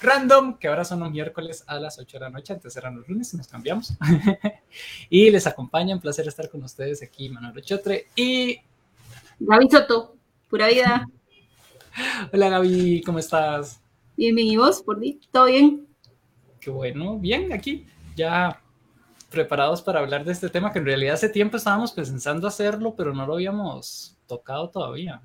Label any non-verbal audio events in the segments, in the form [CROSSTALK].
random, que ahora son los miércoles a las 8 de la noche, antes eran los lunes y nos cambiamos. [LAUGHS] y les acompaña, un placer estar con ustedes aquí, Manuel Chotre y... Gaby Soto, pura vida. [LAUGHS] Hola Gaby, ¿cómo estás? Bien, bien, ¿y vos? ¿Por ti? ¿Todo bien? Qué bueno, bien, aquí ya preparados para hablar de este tema que en realidad hace tiempo estábamos pensando hacerlo, pero no lo habíamos tocado todavía.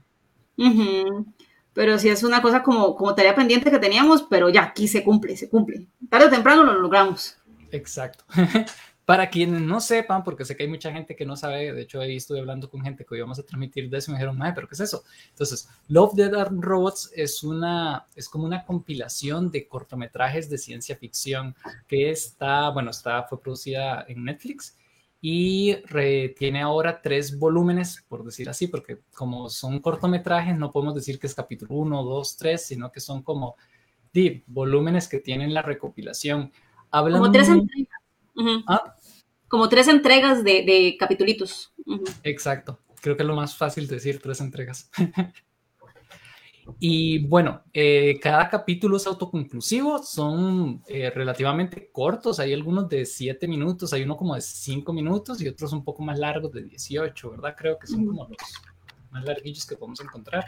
Pero sí es una cosa como, como tarea pendiente que teníamos, pero ya aquí se cumple, se cumple. Tarde o temprano lo logramos. Exacto. [LAUGHS] Para quienes no sepan, porque sé que hay mucha gente que no sabe, de hecho ahí estuve hablando con gente que hoy vamos a transmitir de eso y me dijeron, pero ¿qué es eso? Entonces, Love, Dead and Robots es, una, es como una compilación de cortometrajes de ciencia ficción que está, bueno, está, fue producida en Netflix y tiene ahora tres volúmenes, por decir así, porque como son cortometrajes, no podemos decir que es capítulo 1, 2, 3, sino que son como di, volúmenes que tienen la recopilación. Hablan como tres entregas. ¿Ah? Como tres entregas de, de capitulitos. Exacto. Creo que es lo más fácil decir, tres entregas. [LAUGHS] Y bueno, eh, cada capítulo es autoconclusivo, son eh, relativamente cortos, hay algunos de 7 minutos, hay uno como de 5 minutos y otros un poco más largos de 18, ¿verdad? Creo que son como los más larguillos que podemos encontrar.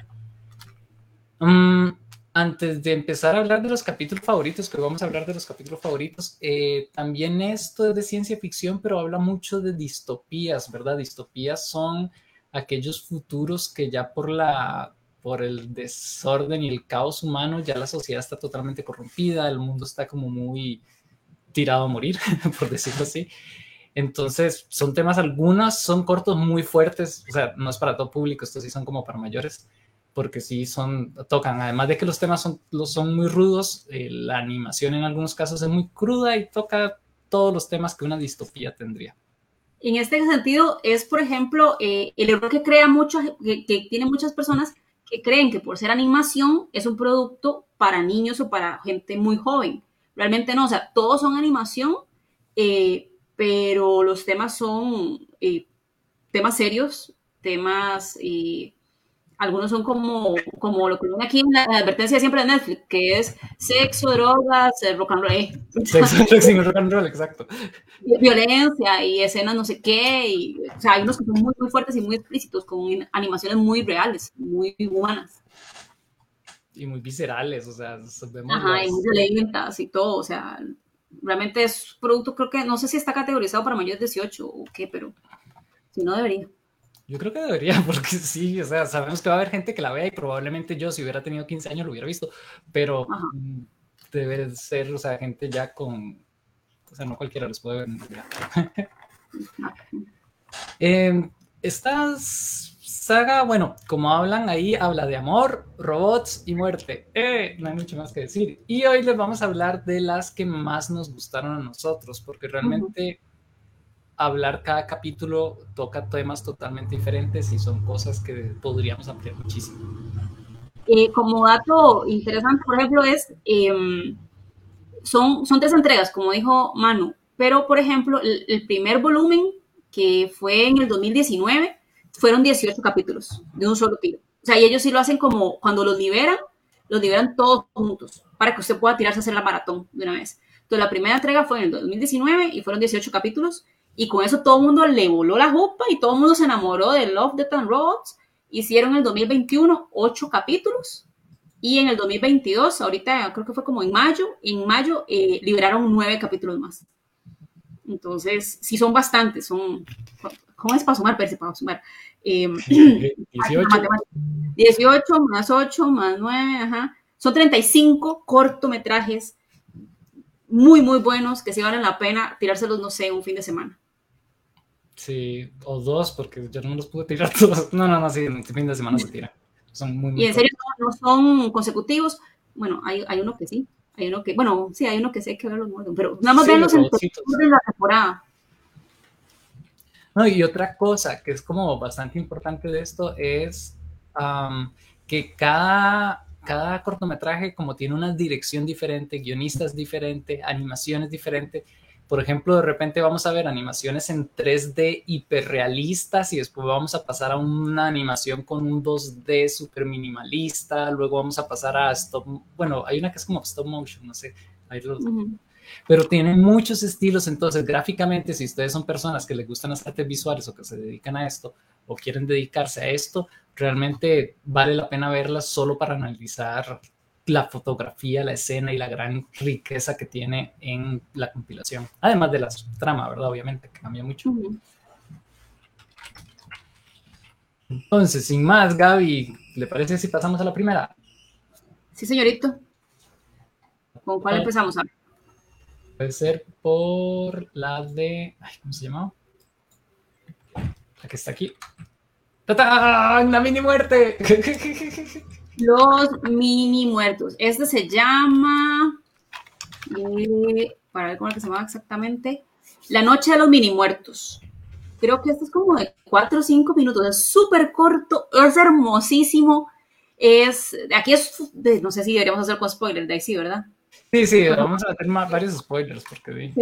Mm, antes de empezar a hablar de los capítulos favoritos, que vamos a hablar de los capítulos favoritos, eh, también esto es de ciencia ficción, pero habla mucho de distopías, ¿verdad? Distopías son aquellos futuros que ya por la por el desorden y el caos humano, ya la sociedad está totalmente corrompida, el mundo está como muy tirado a morir, [LAUGHS] por decirlo así. Entonces, son temas, algunos son cortos muy fuertes, o sea, no es para todo público, estos sí son como para mayores, porque sí son, tocan, además de que los temas son, son muy rudos, eh, la animación en algunos casos es muy cruda y toca todos los temas que una distopía tendría. En este sentido, es, por ejemplo, eh, el error que crea mucho, que, que muchas personas, creen que por ser animación es un producto para niños o para gente muy joven. Realmente no, o sea, todos son animación, eh, pero los temas son eh, temas serios, temas y algunos son como, como lo que ven aquí en la, advertencia siempre de Netflix, que es sexo, drogas, eh, rock and roll. Eh. [LAUGHS] Sexo, drogas rock and roll, exacto. Violencia y escenas no sé qué. Y, o sea, hay unos que son muy, muy fuertes y muy explícitos, con animaciones muy reales, muy humanas. Y muy viscerales, o sea, vemos Ajá, y muy violentas y todo, o sea, realmente es producto, creo que, no sé si está categorizado para mayores de 18 o qué, pero si no debería. Yo creo que debería, [LAUGHS] porque sí, o sea, sabemos que va a haber gente que la vea y probablemente yo, si hubiera tenido 15 años, lo hubiera visto, pero mm, debe ser, o sea, gente ya con, o sea, no cualquiera los puede ver eh, [LAUGHS] esta saga, bueno, como hablan ahí, habla de amor, robots y muerte. Eh, no hay mucho más que decir. Y hoy les vamos a hablar de las que más nos gustaron a nosotros, porque realmente hablar cada capítulo toca temas totalmente diferentes y son cosas que podríamos ampliar muchísimo. Eh, como dato interesante, por ejemplo, es, em, son, son tres entregas, como dijo Manu, pero por ejemplo, el, primer volumen, que fue en el 2019, fueron 18 capítulos de un solo tiro. O sea, y ellos sí lo hacen como cuando los liberan, los liberan todos juntos, para que usted pueda tirarse a hacer la maratón de una vez. Entonces, la primera entrega fue en el 2019 y fueron 18 capítulos. Y con eso todo el mundo le voló la jupa y todo el mundo se enamoró de Love, Death and Robots. Hicieron en el 2021 ocho capítulos y en el 2022, ahorita creo que fue como en mayo, en mayo eh, liberaron nueve capítulos más. Entonces, sí son bastantes, son... ¿Cómo es para sumar, Percy? Para sumar. 18. Em, 18 [CLEARS THROAT] más 8 más 9, ajá. Son 35 cortometrajes muy, muy buenos que sí valen la pena tirárselos, no sé, un fin de semana. Sí, o dos, porque yo no los pude tirar [LAUGHS] todos. No, no, no, sí, en fin de semana se tira. Son muy, y en serio no, son consecutivos. Bueno, hay, hay, uno que sí. Hay uno que, bueno, sí, hay uno que sí hay que verlos muertos, pero nada más verlos en la temporada. No, y otra cosa que es como bastante importante de esto es que cada, cada cortometraje como tiene una dirección diferente, guionistas diferente, animaciones diferentes, por ejemplo, de repente vamos a ver animaciones en 3D hiperrealistas y después vamos a pasar a una animación con un 2D súper minimalista, luego vamos a pasar a stop, bueno, hay una que es como stop motion, no sé, ahí los, pero tiene muchos estilos, entonces gráficamente, si ustedes son personas que les gustan las artes visuales o que se dedican a esto o quieren dedicarse a esto, realmente vale la pena verlas solo para analizar la fotografía, la escena y la gran riqueza que tiene en la compilación. Además de la trama, ¿verdad? Obviamente, que cambia mucho. Entonces, sin más, Gaby, ¿le parece si pasamos a la primera? Sí, señorito. ¿Con cuál empezamos? A Puede ser por la de. ¿Cómo se llama? La que está aquí. ¡Tatán! ¡La mini muerte! [LAUGHS] Los mini muertos. Este se llama. Eh, para ver cómo se llama exactamente. La noche de los mini muertos. Creo que este es como de 4 o 5 minutos. Es súper corto. Es hermosísimo. Es. Aquí es. no sé si deberíamos hacer con spoilers de ahí sí, ¿verdad? Sí, sí, vamos a hacer varios spoilers porque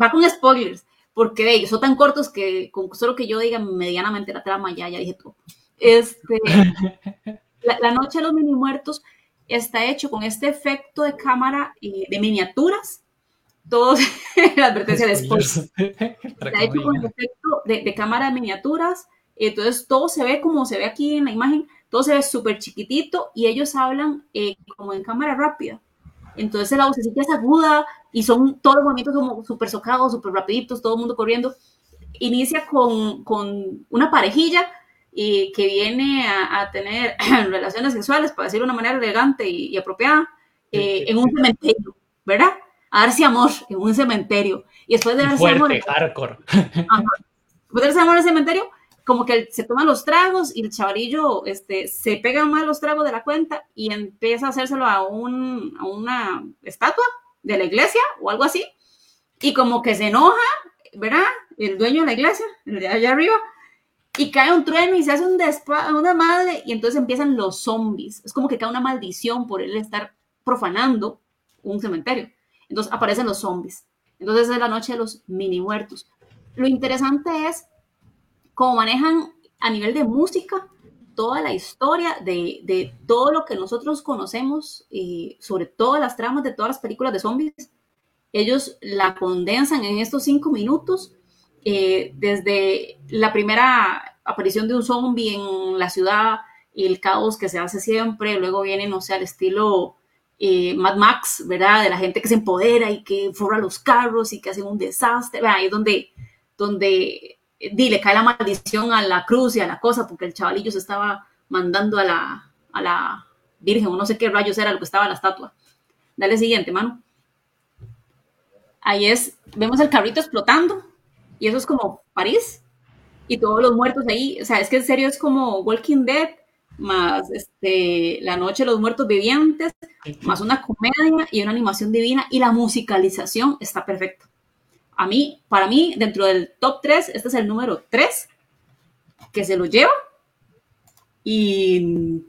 Va con spoilers, porque de, son tan cortos que con solo que yo diga medianamente la trama ya, ya dije todo. Este, [LAUGHS] la, noche de los mini muertos está hecho con este efecto de cámara y de miniaturas. Todos, [LAUGHS] la advertencia de spoilers. está hecho con el efecto de, cámara de miniaturas. Entonces todo se ve como se ve aquí en la imagen, todo se ve súper chiquitito y ellos hablan eh, como en cámara rápida. Entonces la vocecita es aguda y son todos los movimientos como súper socados, súper rapiditos, todo el mundo corriendo. Inicia con, con una parejilla y que viene a, tener [CLEARS THROAT] relaciones sexuales, para decirlo de una manera elegante y, apropiada, eh, en un cementerio, ¿verdad? A darse amor en un cementerio. Y después de darse fuerte, amor... hardcore. [LAUGHS] Después de darse amor en el cementerio, como que se toman los tragos y el chavalillo este, se pega más los tragos de la cuenta y empieza a hacérselo a, un, a una estatua de la iglesia o algo así. Y como que se enoja, ¿verdad? El dueño de la iglesia, el de allá arriba, y cae un trueno y se hace un una madre y entonces empiezan los zombies. Es como que cae una maldición por él estar profanando un cementerio. Entonces aparecen los zombies. Entonces es la noche de los mini muertos. Lo interesante es cómo manejan a nivel de música toda la historia de, todo lo que nosotros conocemos, y sobre todas las tramas de todas las películas de zombies. Ellos la condensan en estos cinco minutos, eh, desde la primera aparición de un zombie en la ciudad el caos que se hace siempre, luego viene, no sé, al estilo eh, Mad Max, ¿verdad? De la gente que se empodera y que forra los carros y que hace un desastre, Ahí es donde, donde di, le cae la maldición a la cruz y a la cosa, porque el chavalillo se estaba mandando a la, a la Virgen, o no sé qué rayos era lo que estaba en la estatua. Dale siguiente, mano. Ahí es, vemos el carrito explotando, y eso es como París, y todos los muertos ahí, o sea, es que en serio es como Walking Dead, más este, La Noche de los Muertos Vivientes, más una comedia y una animación divina, y la musicalización está perfecta a mí, para mí, dentro del top 3, este es el número 3 que se lo lleva. Y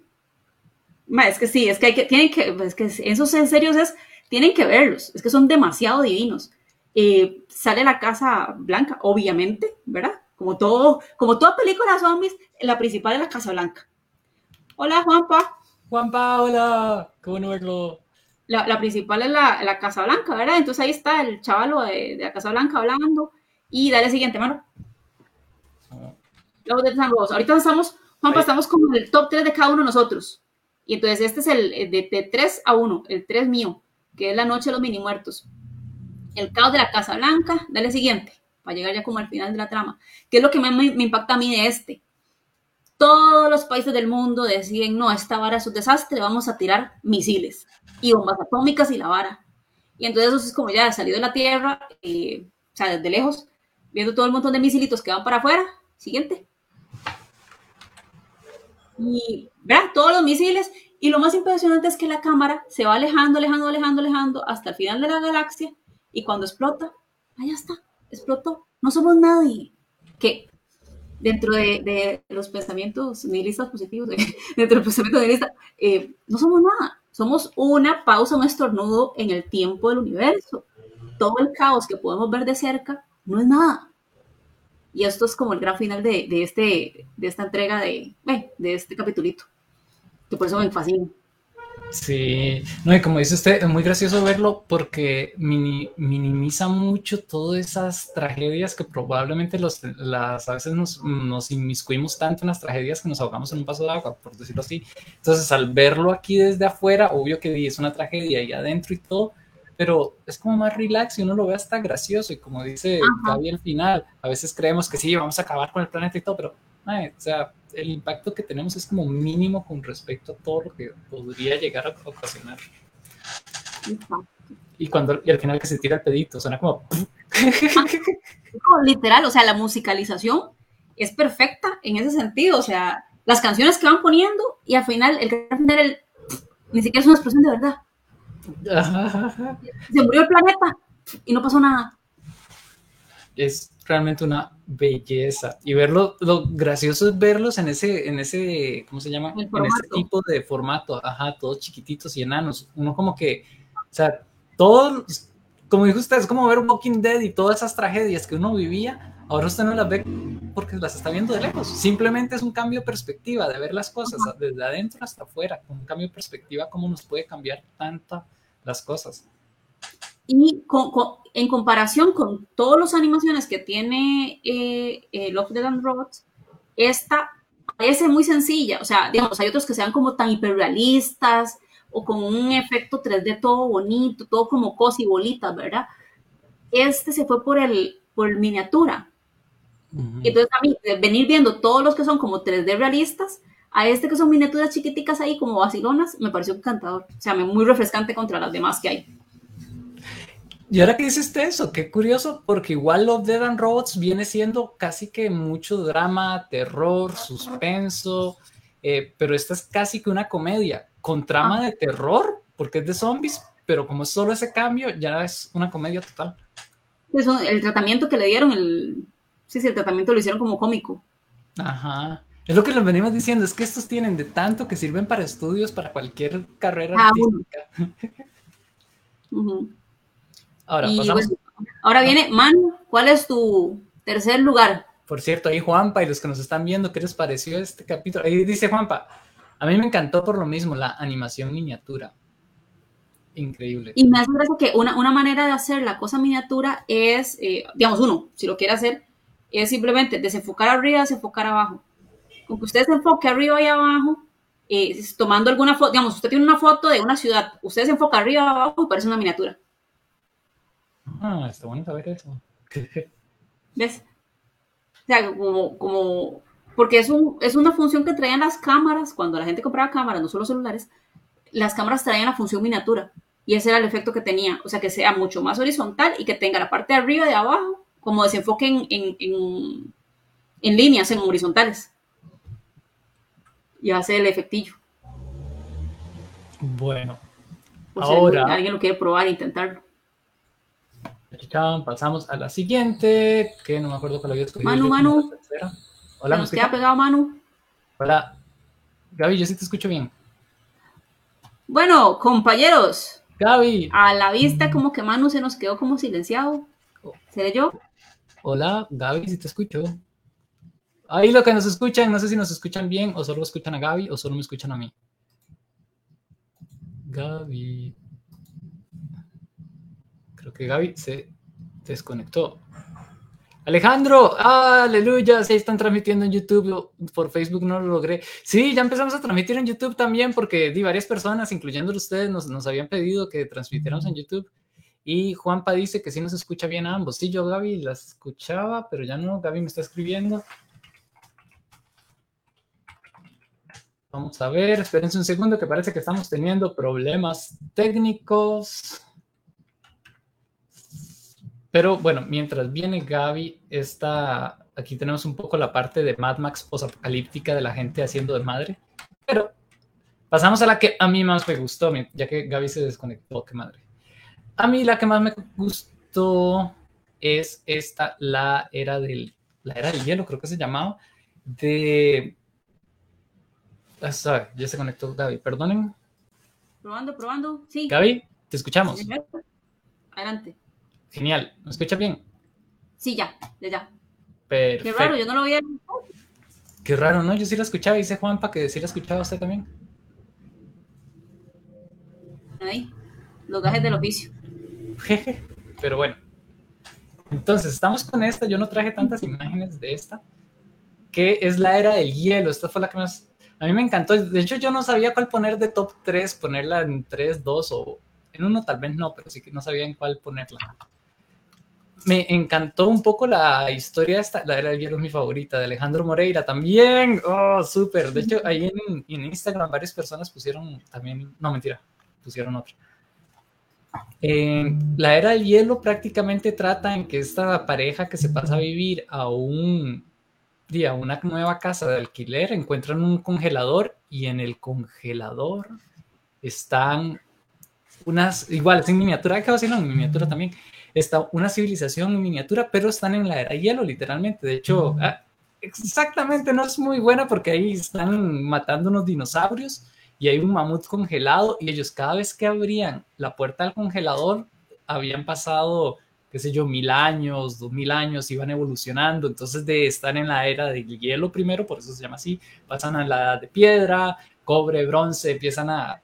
es que sí, es que hay que, tienen que, es que esos en serio es, tienen que verlos, es que son demasiado divinos. Eh, sale la Casa Blanca, obviamente, ¿verdad? Como todo, como toda película de zombies, la principal es la Casa Blanca. Hola, Juanpa. Juanpa, hola, qué bueno verlo la, principal es la, la, Casa Blanca, ¿verdad? Entonces ahí está el chavalo de, la Casa Blanca hablando. Y dale siguiente, mano. Luego de Ahorita estamos, Juanpa, estamos como en el top 3 de cada uno de nosotros. Y entonces este es el de, de 3 a 1, el 3 mío, que es la noche de los mini muertos. El caos de la Casa Blanca, dale siguiente, para llegar ya como al final de la trama. ¿Qué es lo que más me, impacta a mí de este? todos los países del mundo deciden, no, esta vara es un desastre, vamos a tirar misiles y bombas atómicas y la vara. Y entonces eso es como ya salido de la Tierra, eh, o sea, desde lejos, viendo todo el montón de misilitos que van para afuera. Siguiente. Y vean todos los misiles. Y lo más impresionante es que la cámara se va alejando, alejando, alejando, alejando hasta el final de la galaxia. Y cuando explota, allá está, explotó. No somos nadie. Que dentro de, los pensamientos nihilistas positivos, [LAUGHS] dentro del pensamiento nihilista, eh, no somos nada, somos una pausa, un estornudo en el tiempo del universo. todo el caos que podemos ver de cerca no es nada. Y esto es como el gran final de, este, de esta entrega de, eh, de este capitulito, que por eso me fascina. Sí, no, y como dice usted, es muy gracioso verlo porque minimiza mucho todas esas tragedias que probablemente los, las, a veces nos, nos, inmiscuimos tanto en las tragedias que nos ahogamos en un paso de agua, por decirlo así. Entonces, al verlo aquí desde afuera, obvio que es una tragedia ahí adentro y todo, pero es como más relax y uno lo ve hasta gracioso. Y como dice Gaby al final, a veces creemos que sí, vamos a acabar con el planeta y todo, pero, o sea, el impacto que tenemos es como mínimo con respecto a todo lo que podría llegar a ocasionar. Y cuando y al final que se tira el pedito, suena [LAUGHS] como... Literal, o sea, la musicalización es perfecta en ese sentido, o sea, las canciones que van poniendo y al final el, el ni siquiera es una expresión de verdad. [LAUGHS] Se murió el planeta y no pasó nada. Es realmente una belleza. Y verlo, lo gracioso es verlos en ese, en ese, ¿cómo se llama? En ese tipo de formato, ajá, todos chiquititos y enanos. Uno como que, o sea, todos, como dijo usted, es como ver Walking Dead y todas esas tragedias que uno vivía, ahora usted no las ve porque las está viendo de lejos. Simplemente es un cambio de perspectiva, de ver las cosas desde adentro hasta afuera. Un cambio de perspectiva, cómo nos puede cambiar tanto las cosas. Y en comparación con todas las animaciones que tiene eh, eh, Love, Dead and Robots, esta parece muy sencilla. O sea, digamos, hay otros que sean como tan hiperrealistas o con un efecto 3D todo bonito, todo como cosas y bolitas, ¿verdad? Este se fue por el, por miniatura. Entonces, a mí, venir viendo todos los que son como 3D realistas, a este que son miniaturas chiquiticas ahí como vacilonas, me pareció encantador. O sea, muy refrescante contra las demás que hay. Y ahora que dices eso, qué curioso, porque igual Love, Dead and Robots viene siendo casi que mucho drama, terror, suspenso, eh, pero esta es casi que una comedia con trama de terror, porque es de zombies, pero como es solo ese cambio, ya es una comedia total. Pues el tratamiento que le dieron, el, sí, sí, el tratamiento lo hicieron como cómico. Ajá. Es lo que les venimos diciendo, es que estos tienen de tanto que sirven para estudios, para cualquier carrera ah, artística. [LAUGHS] Ahora, ahora viene, Manu, ¿cuál es tu tercer lugar? Por cierto, ahí Juanpa y los que nos están viendo, ¿qué les pareció este capítulo? Ahí dice Juanpa, a mí me encantó por lo mismo la animación miniatura. Increíble. Y me hace gracia que una, una manera de hacer la cosa miniatura es, eh, digamos, uno, si lo quiere hacer, es simplemente desenfocar arriba, desenfocar abajo. Con que usted se enfoque arriba y abajo, eh, tomando alguna foto, digamos, usted tiene una foto de una ciudad, usted se enfoca arriba y abajo y parece una miniatura. Ah, está bueno saber eso. [LAUGHS] ¿Ves? O sea, como, como porque es, un, es una función que traían las cámaras, cuando la gente compraba cámaras, no solo celulares, las cámaras traían la función miniatura. Y ese era el efecto que tenía. O sea, que sea mucho más horizontal y que tenga la parte de arriba y de abajo como desenfoque en, en, en, en líneas, en horizontales. Y hace el efectillo. Bueno. ahora. alguien lo quiere probar e intentarlo pasamos a la siguiente, que no me acuerdo cuál había escogido. Manu, Manu. Hola, ¿nos queda pegado Manu? Hola. Gaby, yo sí te escucho bien. Bueno, compañeros. Gaby. A la vista como que Manu se nos quedó como silenciado. ¿Seré yo? Hola, Gaby, sí te escucho. Ahí lo que nos escuchan, no sé si nos escuchan bien o solo escuchan a Gaby o solo me escuchan a mí. Gaby que Gaby se desconectó. Alejandro, aleluya, se están transmitiendo en YouTube, por Facebook no lo logré. Sí, ya empezamos a transmitir en YouTube también porque di, varias personas, incluyendo ustedes, nos, nos habían pedido que transmitiéramos en YouTube. Y Juanpa dice que sí nos escucha bien a ambos. Sí, yo Gaby las escuchaba, pero ya no, Gaby me está escribiendo. Vamos a ver, espérense un segundo que parece que estamos teniendo problemas técnicos. Pero bueno, mientras viene Gaby, está, aquí tenemos un poco la parte de Mad Max posapocalíptica de la gente haciendo de madre. Pero pasamos a la que a mí más me gustó, ya que Gaby se desconectó, qué madre. A mí la que más me gustó es esta, la era del, la era del hielo, creo que se llamaba, de... Ah, ya se conectó Gaby, perdonen. Probando, probando, sí. Gaby, te escuchamos. Adelante. Genial. ¿Me escucha bien? Sí, ya, ya, ya. Perfecto. Qué raro, yo no lo había. Qué raro, ¿no? Yo sí la escuchaba, dice Juanpa que sí la escuchaba usted también. Ahí, los gajes del oficio. Jeje. Pero bueno. Entonces, estamos con esta. Yo no traje tantas imágenes de esta. Que es la era del hielo. Esta fue la que más. A mí me encantó. De hecho, yo no sabía cuál poner de top 3, ponerla en 3, 2 o en uno tal vez no, pero sí que no sabía en cuál ponerla. Me encantó un poco la historia esta, la era del hielo es mi favorita, de Alejandro Moreira también. Oh, súper. De hecho, ahí en, en, Instagram varias personas pusieron también, no mentira, pusieron otra. Eh, la era del hielo prácticamente trata en que esta pareja que se pasa a vivir a un día una nueva casa de alquiler encuentran un congelador y en el congelador están unas, igual, es en miniatura, que decir, en miniatura también, está una civilización en miniatura, pero están en la era hielo, literalmente. De hecho, ah, exactamente no es muy buena porque ahí están matando unos dinosaurios y hay un mamut congelado y ellos cada vez que abrían la puerta del congelador habían pasado, qué sé yo, mil años, dos mil años, iban evolucionando. Entonces de estar en la era del hielo primero, por eso se llama así, pasan a la edad de piedra, cobre, bronce, empiezan a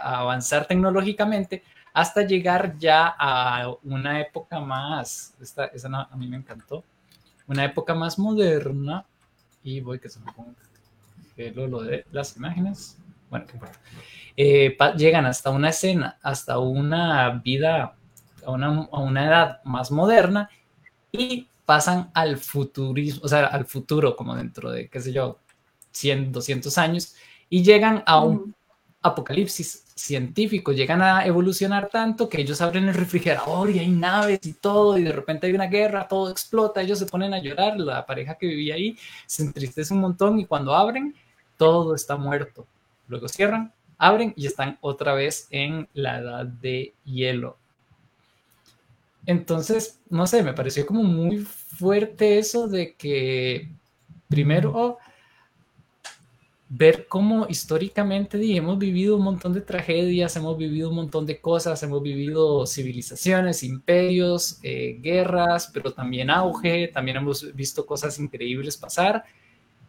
a avanzar tecnológicamente hasta llegar ya a una época más, esta, esa a mí me encantó, una época más moderna, y voy que se me ponga lo de las imágenes, bueno, qué importa, eh, llegan hasta una escena, hasta una vida, a una, a una edad más moderna, y pasan al futurismo, o sea, al futuro, como dentro de, qué sé yo, 100, 200 años, y llegan a un apocalipsis científico, llegan a evolucionar tanto que ellos abren el refrigerador y hay naves y todo, y de repente hay una guerra, todo explota, ellos se ponen a llorar, la pareja que vivía ahí se entristece un montón y cuando abren, todo está muerto. Luego cierran, abren y están otra vez en la edad de hielo. Entonces, no sé, me pareció como muy fuerte eso de que primero ver cómo históricamente hemos vivido un montón de tragedias, hemos vivido un montón de cosas, hemos vivido civilizaciones, imperios, eh, guerras, pero también auge, también hemos visto cosas increíbles pasar,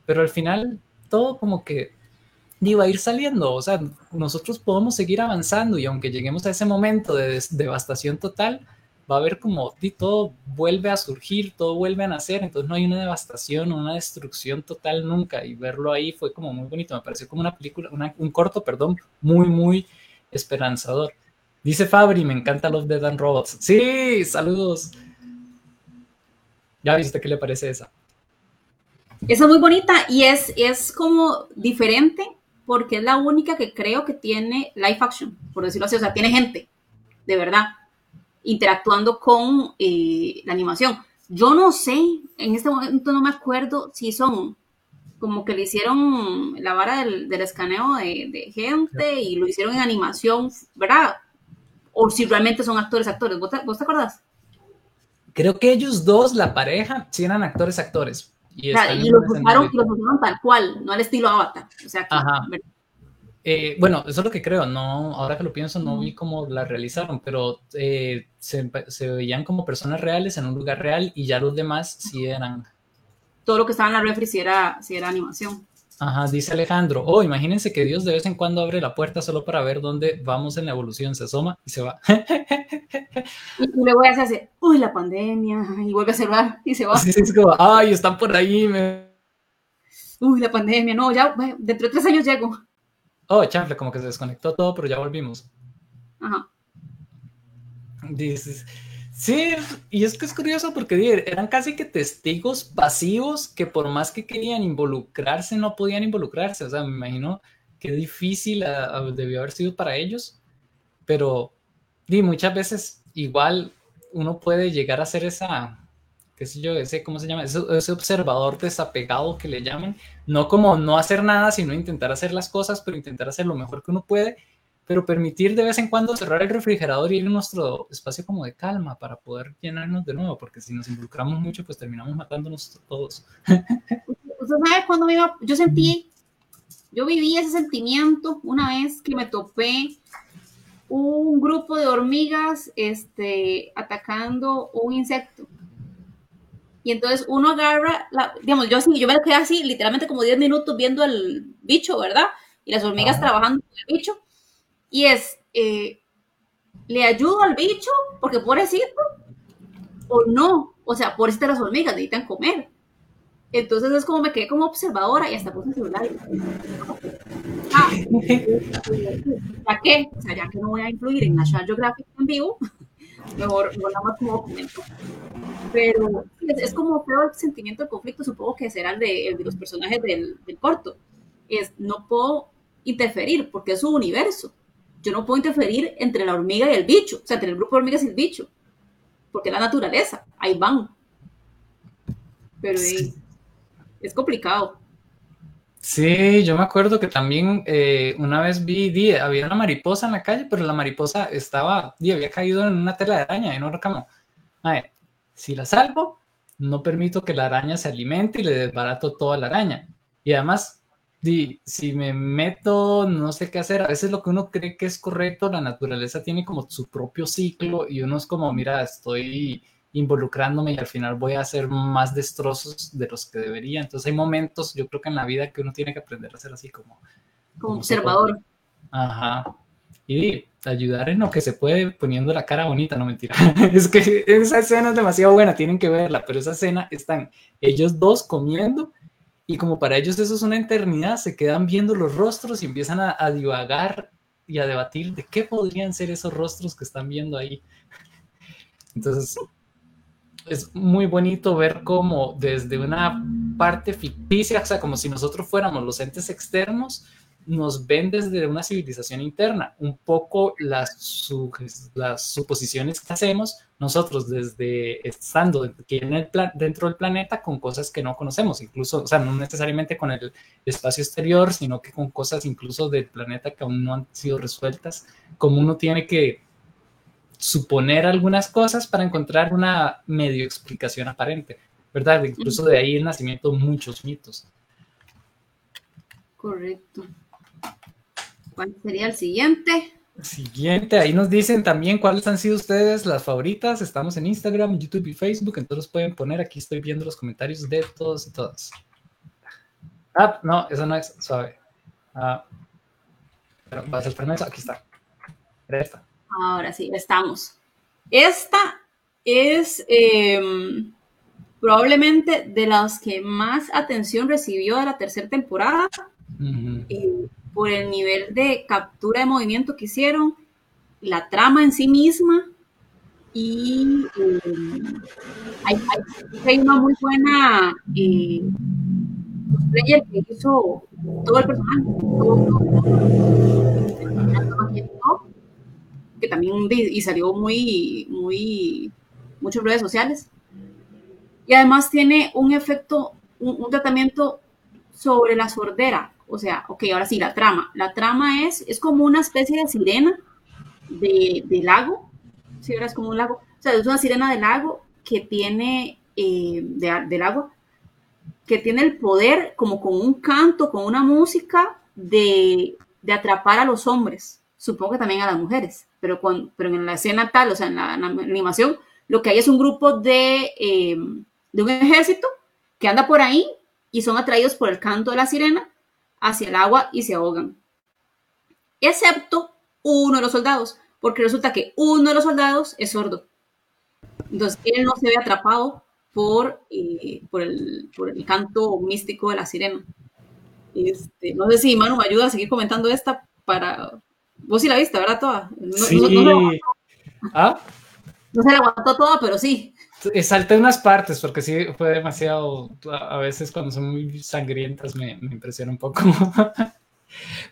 pero al final todo como que iba a ir saliendo, o sea, nosotros podemos seguir avanzando y aunque lleguemos a ese momento de devastación total, a haber como todo vuelve a surgir, todo vuelve a nacer, entonces no hay una devastación, una destrucción total nunca y verlo ahí fue como muy bonito, me pareció como una película, un corto, perdón, muy, muy esperanzador. Dice Fabri, me encanta Love, Dead and Robots. Sí, saludos. ¿Ya viste qué le parece esa? Esa es muy bonita y es, es como diferente porque es la única que creo que tiene live action, por decirlo así, o sea, tiene gente, de verdad interactuando con eh, la animación. Yo no sé, en este momento no me acuerdo si son como que le hicieron la vara del, escaneo de, gente y lo hicieron en animación, ¿verdad? O si realmente son actores, actores. ¿Vos te, vos acordás? Creo que ellos dos, la pareja, sí eran actores, actores. Y, y los usaron, tal cual, no al estilo Avatar. O sea, eh, bueno, eso es lo que creo, no, ahora que lo pienso, no vi cómo la realizaron, pero eh, se, veían como personas reales en un lugar real y ya los demás sí eran. Todo lo que estaba en la refri sí era, era animación. Ajá, dice Alejandro, oh, imagínense que Dios de vez en cuando abre la puerta solo para ver dónde vamos en la evolución, se asoma y se va. [LAUGHS] y luego ya se hace, uy, la pandemia, y vuelve a cerrar y se va. Sí, es como, ay, están por ahí. Me... Uy, la pandemia, no, ya, dentro de tres años llego oh, chanfle, como que se desconectó todo, pero ya volvimos. Ajá. Dices, sí, y es que es curioso porque eran casi que testigos pasivos que por más que querían involucrarse, no podían involucrarse. O sea, me imagino qué difícil ah, ah, debió haber sido para ellos, pero di, muchas veces igual uno puede llegar a hacer esa, qué sé yo, ese, ¿cómo se llama? Ese, observador desapegado que le llaman, no como no hacer nada, sino intentar hacer las cosas, pero intentar hacer lo mejor que uno puede, pero permitir de vez en cuando cerrar el refrigerador y ir a nuestro espacio como de calma para poder llenarnos de nuevo, porque si nos involucramos mucho, pues terminamos matándonos todos. [LAUGHS] ¿Usted sabe cuando me iba? Yo sentí, yo viví ese sentimiento una vez que me topé un grupo de hormigas este, atacando un insecto. Y entonces uno agarra, la, digamos, yo, yo me quedé así, literalmente como 10 minutos viendo el bicho, ¿verdad? Y las hormigas trabajando con el bicho. Y es, eh, ¿le ayudo al bicho? Porque pobrecito. O no. O sea, por las hormigas necesitan comer. Entonces es como me quedé como observadora y hasta puse el celular. Ah, [LAUGHS] ya que, o sea, ya que no voy a incluir en National Geographic en vivo, mejor nada más como documento. Pero es, como feo el sentimiento de conflicto, supongo que será el de, los personajes del, del, corto. Es, no puedo interferir porque es su universo. Yo no puedo interferir entre la hormiga y el bicho, o sea, entre el grupo de hormigas y el bicho, porque es la naturaleza, ahí van. Pero es complicado. Sí, yo me acuerdo que también eh, una vez vi, había una mariposa en la calle, pero la mariposa estaba, y había caído en una tela de araña y no recamo. si la salvo, no permito que la araña se alimente y le desbarato toda la araña. Y además, si me meto, no sé qué hacer. A veces lo que uno cree que es correcto, la naturaleza tiene como su propio ciclo y uno es como, mira, estoy involucrándome y al final voy a hacer más destrozos de los que debería. Entonces hay momentos, yo creo que en la vida que uno tiene que aprender a ser así como... Como observador. Ajá. Y ayudar en lo que se puede poniendo la cara bonita, no mentira. [LAUGHS] es que esa escena es demasiado buena, tienen que verla, pero esa escena están ellos dos comiendo y como para ellos eso es una eternidad, se quedan viendo los rostros y empiezan a, a divagar y a debatir de qué podrían ser esos rostros que están viendo ahí. [LAUGHS] Entonces, es muy bonito ver cómo desde una parte ficticia, o sea, como si nosotros fuéramos los entes externos, nos ven desde una civilización interna. Un poco las, suposiciones que hacemos nosotros desde estando en el dentro del planeta con cosas que no conocemos, incluso, o sea, no necesariamente con el espacio exterior, sino que con cosas incluso del planeta que aún no han sido resueltas, como uno tiene que suponer algunas cosas para encontrar una medio explicación aparente, ¿verdad? Incluso de ahí el nacimiento de muchos mitos. Correcto. ¿Cuál sería el siguiente? Siguiente, ahí nos dicen también cuáles han sido ustedes las favoritas. Estamos en Instagram, YouTube y Facebook, entonces los pueden poner. Aquí estoy viendo los comentarios de todos y todas. Ah, no, eso no es suave. Ah, pero va a ser eso. Aquí está. Esta. Ahora sí, estamos. Esta es em, probablemente de las que más atención recibió de la tercera temporada eh, por el nivel de captura de movimiento que hicieron, la trama en sí misma y em, hay, una muy buena eh, player que hizo todo el personaje. Todo, que también y salió muy, muy, muchas redes sociales. Y además tiene un efecto, un, tratamiento sobre la sordera. O sea, ok, ahora sí, la trama. La trama es, es como una especie de sirena de, lago. Sí, ahora es como un lago. O sea, es una sirena de lago que tiene, eh, de, del agua, que tiene el poder, como con un canto, con una música, de, de atrapar a los hombres. Supongo que también a las mujeres pero, pero en la escena tal, o sea, en la, animación, lo que hay es un grupo de, eh, de un ejército que anda por ahí y son atraídos por el canto de la sirena hacia el agua y se ahogan. Excepto uno de los soldados, porque resulta que uno de los soldados es sordo. Entonces, él no se ve atrapado por, eh, por, el, por, el, canto místico de la sirena. Este, no sé si Manu me ayuda a seguir comentando esta para, Vos sí la viste, ¿verdad? Toda. No, sí. No, ¿Ah? no, se la aguantó toda, pero sí. Salté unas partes porque sí fue demasiado. A veces cuando son muy sangrientas me, me impresiona un poco. [LAUGHS]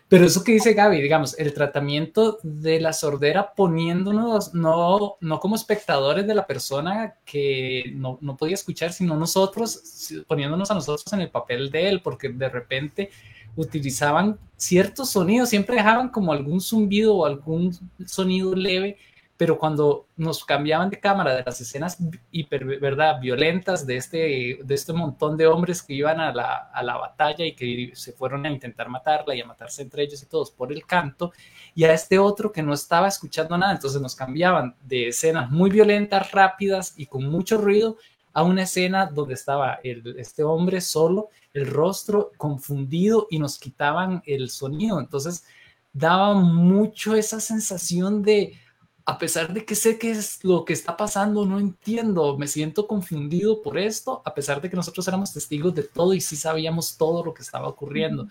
Pero eso que dice Gaby, digamos, el tratamiento de la sordera poniéndonos no, no como espectadores de la persona que no, no, podía escuchar, sino nosotros, poniéndonos a nosotros en el papel de él, porque de repente utilizaban ciertos sonidos, siempre dejaban como algún zumbido o algún sonido leve pero cuando nos cambiaban de cámara de las escenas hiper, ¿verdad? violentas de este, de este montón de hombres que iban a la, a la batalla y que se fueron a intentar matarla y a matarse entre ellos y todos por el canto, y a este otro que no estaba escuchando nada, entonces nos cambiaban de escenas muy violentas, rápidas y con mucho ruido a una escena donde estaba este hombre solo, el rostro confundido y nos quitaban el sonido, entonces daba mucho esa sensación de a pesar de que sé qué es lo que está pasando, no entiendo, me siento confundido por esto, a pesar de que nosotros éramos testigos de todo y sí sabíamos todo lo que estaba ocurriendo.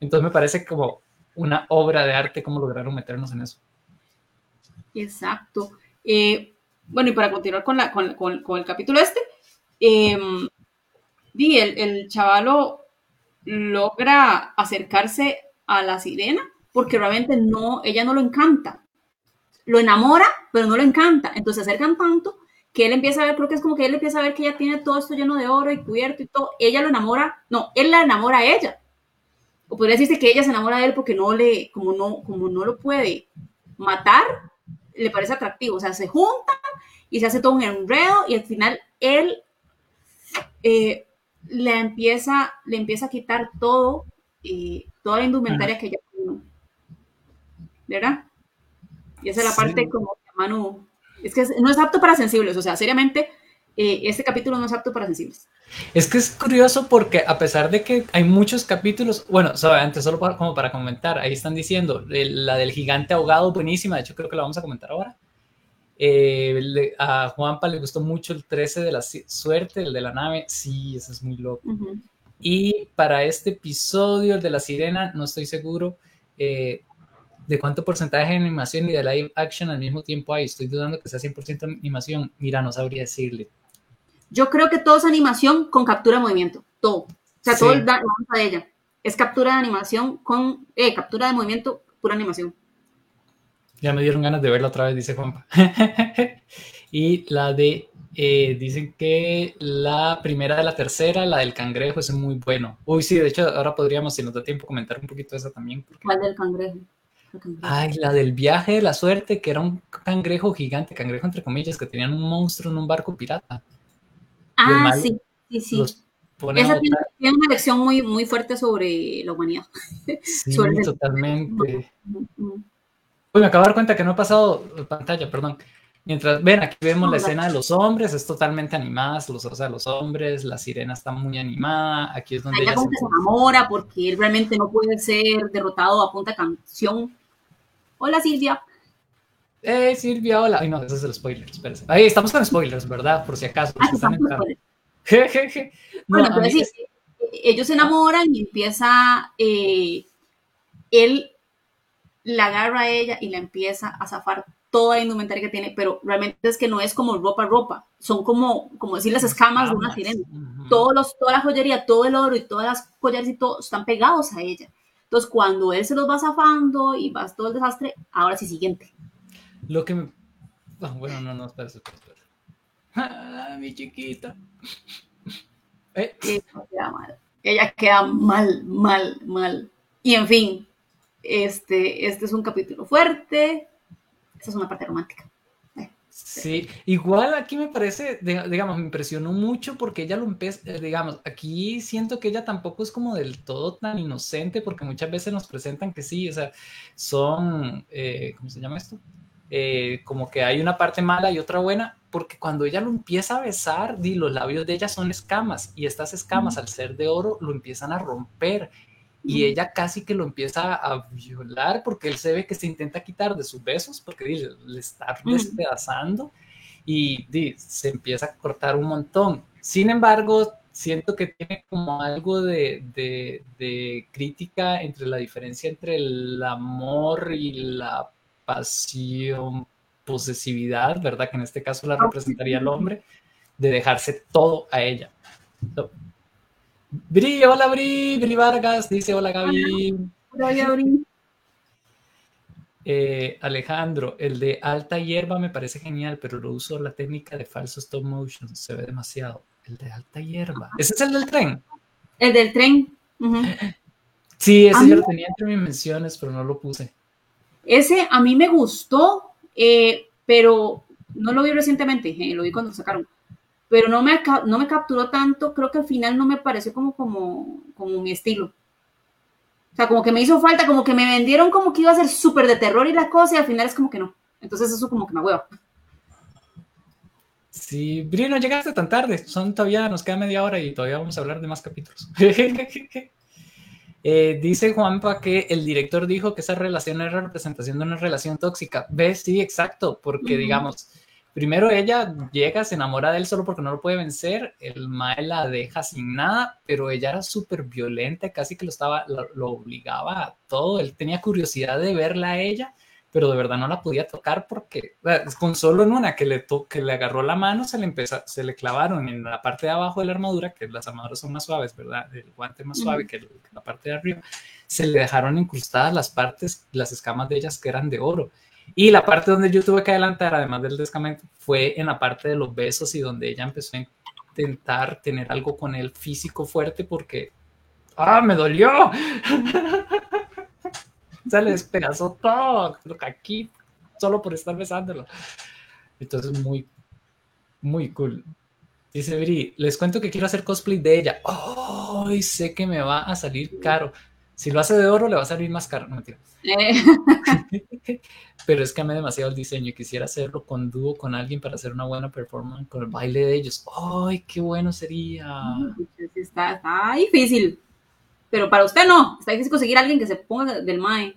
Entonces me parece como una obra de arte cómo lograron meternos en eso. Exacto. Eh, bueno, y para continuar con, la, con, con, el capítulo este, eh, el, el chavalo logra acercarse a la sirena porque realmente no, ella no lo encanta lo enamora, pero no lo encanta. Entonces se acercan tanto que él empieza a ver, creo que es como que él empieza a ver que ella tiene todo esto lleno de oro y cubierto y todo. Ella lo enamora, no, él la enamora a ella. O podría decirse que ella se enamora de él porque no le, como no, como no lo puede matar, le parece atractivo. O sea, se juntan y se hace todo un enredo y al final él eh, le, empieza, le empieza a quitar todo, eh, toda la indumentaria que ella tiene. ¿Verdad? Y esa es la parte como que Manu, es que no es apto para sensibles, o sea, seriamente, eh, este capítulo no es apto para sensibles. Es que es curioso porque a pesar de que hay muchos capítulos, bueno, antes solo como para comentar, ahí están diciendo, la del gigante ahogado, buenísima, de hecho creo que la vamos a comentar ahora. Eh, a Juanpa le gustó mucho el 13 de la suerte, el de la nave, sí, eso es muy loco. Y para este episodio, el de la sirena, no estoy seguro, eh, de cuánto porcentaje de animación y de live action al mismo tiempo hay. Estoy dudando que sea 100% animación. Mira, no sabría decirle. Yo creo que todo es animación con captura de movimiento. Todo. O sea, todo el danza de ella. Es captura de animación con. Eh, captura de movimiento, pura animación. Ya me dieron ganas de verla otra vez, dice Juanpa. [LAUGHS] y la de. Eh, dicen que la primera de la tercera, la del cangrejo, es muy bueno. Uy, sí, de hecho, ahora podríamos, si nos da tiempo, comentar un poquito de esa también. ¿Cuál del cangrejo? Ay, la del viaje de la suerte, que era un cangrejo gigante, cangrejo entre comillas, que tenían un monstruo en un barco pirata. Ah, sí, sí, sí. Esa tiene, una lección muy, muy fuerte sobre la humanidad. Sí, [LAUGHS] totalmente. [LAUGHS] Uy, me acabo de dar cuenta que no he pasado pantalla, perdón. Mientras ven, aquí vemos la escena de los hombres, es totalmente animada, los, o sea, los hombres, la sirena está muy animada, aquí es donde ella, se... enamora porque él realmente no puede ser derrotado a punta canción. Hola Silvia. Eh, Silvia, hola. Ay, no, ese es el spoiler, espérense. Ahí estamos con spoilers, ¿verdad? Por si acaso. Ah, están Jejeje. [LAUGHS] bueno, entonces sí, ellos se enamoran y empieza, eh, él la agarra a ella y la empieza a zafar toda la indumentaria que tiene, pero realmente es que no es como ropa, ropa, son como, como decir las escamas, de una sirena. Todos los, toda la joyería, todo el oro y todas las collares y todo están pegados a ella. Entonces, cuando él se los va zafando y va todo el desastre, ahora sí, siguiente. Lo que me... Ah, bueno, no, no, espera, espera, espera. [LAUGHS] Ah, mi chiquita. [LAUGHS] ¿Eh? Ella queda mal. Ella queda mal, mal, mal. Y en fin, este, este es un capítulo fuerte, esa es una parte romántica. Eh, sí, igual aquí me parece, digamos, me impresionó mucho porque ella lo empieza, eh, digamos, aquí siento que ella tampoco es como del todo tan inocente porque muchas veces nos presentan que sí, o sea, son, eh, ¿cómo se llama esto? como que hay una parte mala y otra buena, porque cuando ella lo empieza a besar, di, los labios de ella son escamas y estas escamas al ser de oro lo empiezan a romper y ella casi que lo empieza a violar porque él se ve que se intenta quitar de sus besos porque le está despedazando y se empieza a cortar un montón. Sin embargo, siento que tiene como algo de, de, crítica entre la diferencia entre el amor y la pasión, posesividad, ¿verdad? Que en este caso la representaría el hombre, de dejarse todo a ella. Bri, hola Bri, Bri Vargas, dice hola Gaby. Hola, Bri. [LAUGHS] Eh, Alejandro, el de alta hierba me parece genial, pero lo uso la técnica de falso stop motion, se ve demasiado. El de alta hierba. ¿Ese es el del tren? El del tren. [GASPS] Sí, ese yo lo tenía entre mis menciones, pero no lo puse. Ese a mí me gustó, eh, pero no lo vi recientemente, eh, lo vi cuando sacaron, pero no me, no me capturó tanto, creo que al final no me pareció como, como, como mi estilo. O sea, como que me hizo falta, como que me vendieron como que iba a ser súper de terror y la cosa, y al final es como que no. Entonces eso como que me hueva. Sí, Brino, llegaste tan tarde. Son todavía, nos queda media hora y todavía vamos a hablar de más capítulos. [LAUGHS] eh, dice Juanpa que el director dijo que esa relación era representación de una relación tóxica. ¿Ves? Sí, exacto, porque digamos, primero ella llega, se enamora de él solo porque no lo puede vencer, el Mae la deja sin nada, pero ella era súper violenta, casi que lo estaba, lo, lo obligaba a todo. Él tenía curiosidad de verla a ella pero de verdad no la podía tocar porque con solo en una que le, que le agarró la mano se le, empezó, se le clavaron en la parte de abajo de la armadura, que las armaduras son más suaves, ¿verdad? El guante más suave que, la parte de arriba, se le dejaron incrustadas las partes, las escamas de ellas que eran de oro. Y la parte donde yo tuve que adelantar, además del descamento, fue en la parte de los besos y donde ella empezó a intentar tener algo con él físico fuerte porque, ¡ah, me dolió! [LAUGHS] se le despedazó todo aquí solo por estar besándolo. Entonces, muy, muy cool. Dice Viri, les cuento que quiero hacer cosplay de ella. ¡Ay! sé que me va a salir caro. Si lo hace de oro, le va a salir más caro. No mentira. Eh. [LAUGHS] Pero es que amé demasiado el diseño y quisiera hacerlo con dúo con alguien para hacer una buena performance con el baile de ellos. ¡Ay, qué bueno sería! Está, está difícil. Pero para usted no, está difícil conseguir a alguien que se ponga del MAE.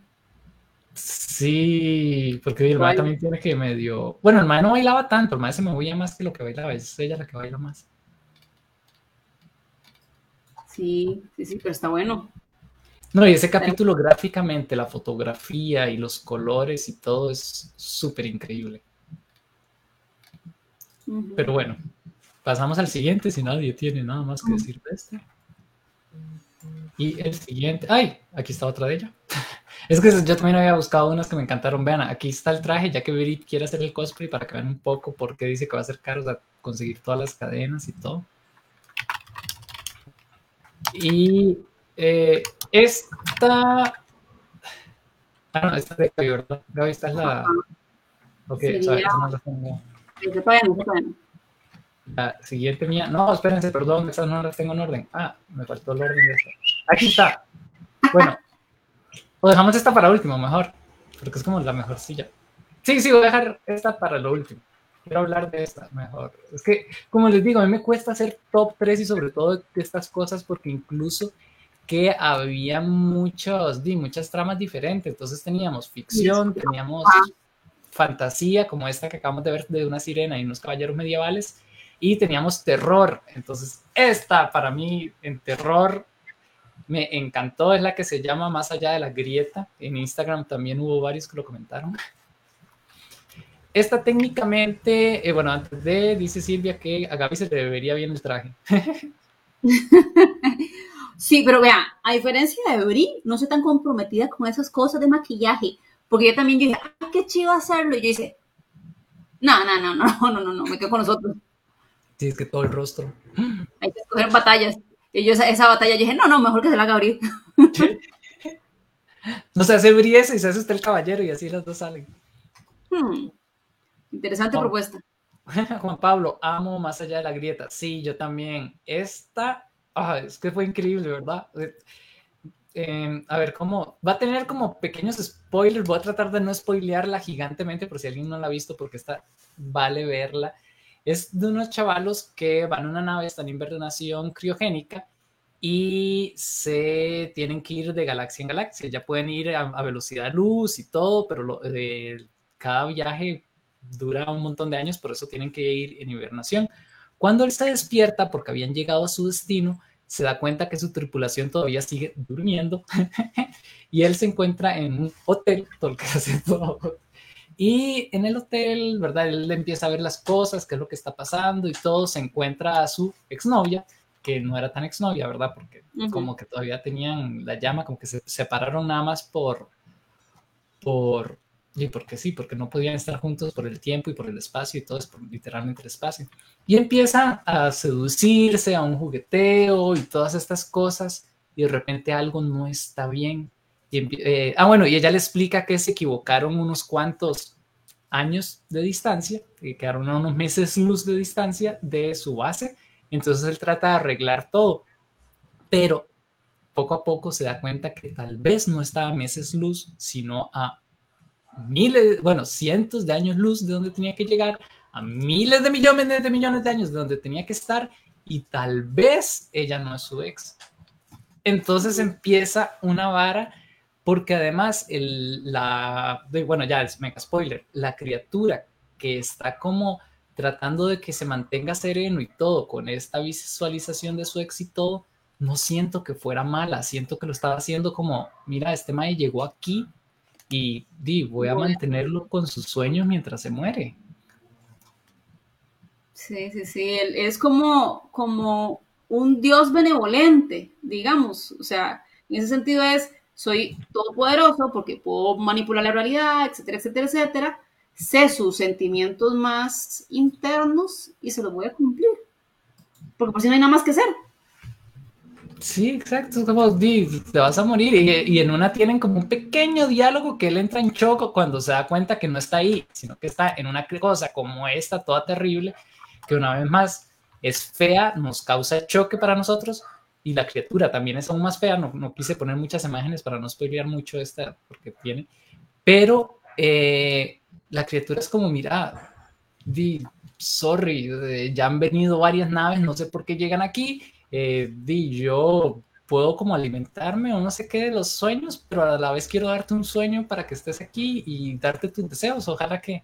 Sí, porque el MAE también tiene que medio. Bueno, el MAE no bailaba tanto, el MAE se movía más que lo que bailaba, es ella la que baila más. Sí, sí, sí, pero está bueno. No, y ese capítulo gráficamente, la fotografía y los colores y todo es súper increíble. Pero bueno, pasamos al siguiente si nadie tiene nada más que decir de este. Y el siguiente, ay, aquí está otra de ella. [LAUGHS] Es que yo también había buscado unas que me encantaron. Vean, aquí está el traje, ya que Virit quiere hacer el cosplay para que vean un poco por qué dice que va a ser caro conseguir todas las cadenas y todo. Y eh, esta. Ah, no, esta de Gaby, ¿verdad? Gaby, esta es la. Ok, Sería... no la tengo. La siguiente mía. No, espérense, perdón, esas no las tengo en orden. Ah, me faltó el orden de esta. Aquí está. Bueno, o dejamos esta para último, mejor, porque es como la mejor silla. Sí, sí, voy a dejar esta para lo último. Quiero hablar de esta mejor. Es que, como les digo, a mí me cuesta hacer top 3 y sobre todo de estas cosas porque incluso que había muchos, di, muchas tramas diferentes. Entonces teníamos ficción, teníamos fantasía, como esta que acabamos de ver de una sirena y unos caballeros medievales, y teníamos terror. Entonces, esta para mí en terror me encantó, es la que se llama Más allá de la grieta. En Instagram también hubo varios que lo comentaron. Esta técnicamente, eh, bueno, antes de, dice Silvia que a Gaby se le debería bien el traje. [LAUGHS] sí, pero vea, a diferencia de Bri, no soy tan comprometida con esas cosas de maquillaje, porque yo también dije, ah, qué chido hacerlo, y yo dije, no, no, no, [LAUGHS] no, no, no, no, me quedo con nosotros. Sí, es que todo el rostro. Hay que escoger batallas. Y yo esa, batalla dije, no, no, mejor que se la haga abrir. no se hace briese y se hace usted el caballero y así las dos salen. Hmm. Interesante propuesta. [LAUGHS] Juan Pablo, amo más allá de la grieta. Sí, yo también. Esta, ah, es que fue increíble, ¿verdad? Em, a ver, ¿cómo? Va a tener como pequeños spoilers. Voy a tratar de no spoilearla gigantemente por si alguien no la ha visto, porque esta vale verla es de unos chavalos que van a una nave, están en invernación criogénica y se tienen que ir de galaxia en galaxia. Ya pueden ir a, velocidad luz y todo, pero eh, cada viaje dura un montón de años, por eso tienen que ir en hibernación. Cuando él se despierta, porque habían llegado a su destino, se da cuenta que su tripulación todavía sigue durmiendo [LAUGHS] y él se encuentra en un hotel, todo que [LAUGHS] hace todo y en el hotel, ¿verdad? Él empieza a ver las cosas, qué es lo que está pasando y todo, se encuentra a su exnovia, que no era tan exnovia, ¿verdad? Porque como que todavía tenían la llama, como que se separaron nada más por, por, y porque sí, porque no podían estar juntos por el tiempo y por el espacio y todo es por literalmente el espacio. Y empieza a seducirse, a un jugueteo y todas estas cosas y de repente algo no está bien y, eh, ah, bueno, y ella le explica que se equivocaron unos cuantos años de distancia, que quedaron a unos meses luz de distancia de su base, entonces él trata de arreglar todo, pero poco a poco se da cuenta que tal vez no está a meses luz, sino a miles, bueno, cientos de años luz de donde tenía que llegar, a miles de millones de millones de años de donde tenía que estar, y tal vez ella no es su ex. Entonces empieza una vara porque además el, la, bueno, ya es mega spoiler, la criatura que está como tratando de que se mantenga sereno y todo con esta visualización de su ex y todo, no siento que fuera mala, siento que lo estaba haciendo como, mira, este Mae llegó aquí y di, voy a mantenerlo con sus sueños mientras se muere. Sí, sí, sí, es como, como un Dios benevolente, digamos, o sea, en ese sentido es, soy todopoderoso porque puedo manipular la realidad, etcétera, etcétera, etcétera, sé sus sentimientos más internos y se los voy a cumplir, porque por si no hay nada más que hacer. Sí, exacto, como te vas a morir y, en una tienen como un pequeño diálogo que él entra en choco cuando se da cuenta que no está ahí, sino que está en una cosa como esta, toda terrible, que una vez más es fea, nos causa choque para nosotros y la criatura también es aún más fea, no, no quise poner muchas imágenes para no spoilear mucho esta porque tiene, pero eh, la criatura es como, mira, di, sorry, eh, ya han venido varias naves, no sé por qué llegan aquí eh, di, yo puedo como alimentarme o no sé qué de los sueños, pero a la vez quiero darte un sueño para que estés aquí y darte tus deseos. Ojalá que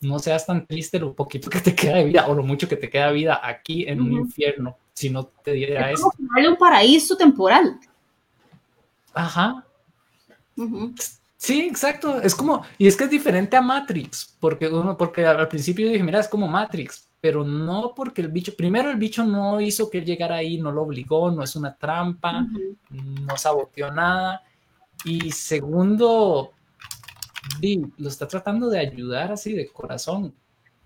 no seas tan triste lo poquito que te queda de vida o lo mucho que te queda de vida aquí en un infierno, si no te diera es eso. un paraíso temporal. Ajá. Sí, exacto. Es como, y es que es diferente a Matrix, porque uno, porque al principio dije, mira, es como Matrix, pero no porque el bicho, primero el bicho no hizo que él llegara ahí, no lo obligó, no es una trampa, no saboteó nada. Y segundo, lo está tratando de ayudar así de corazón.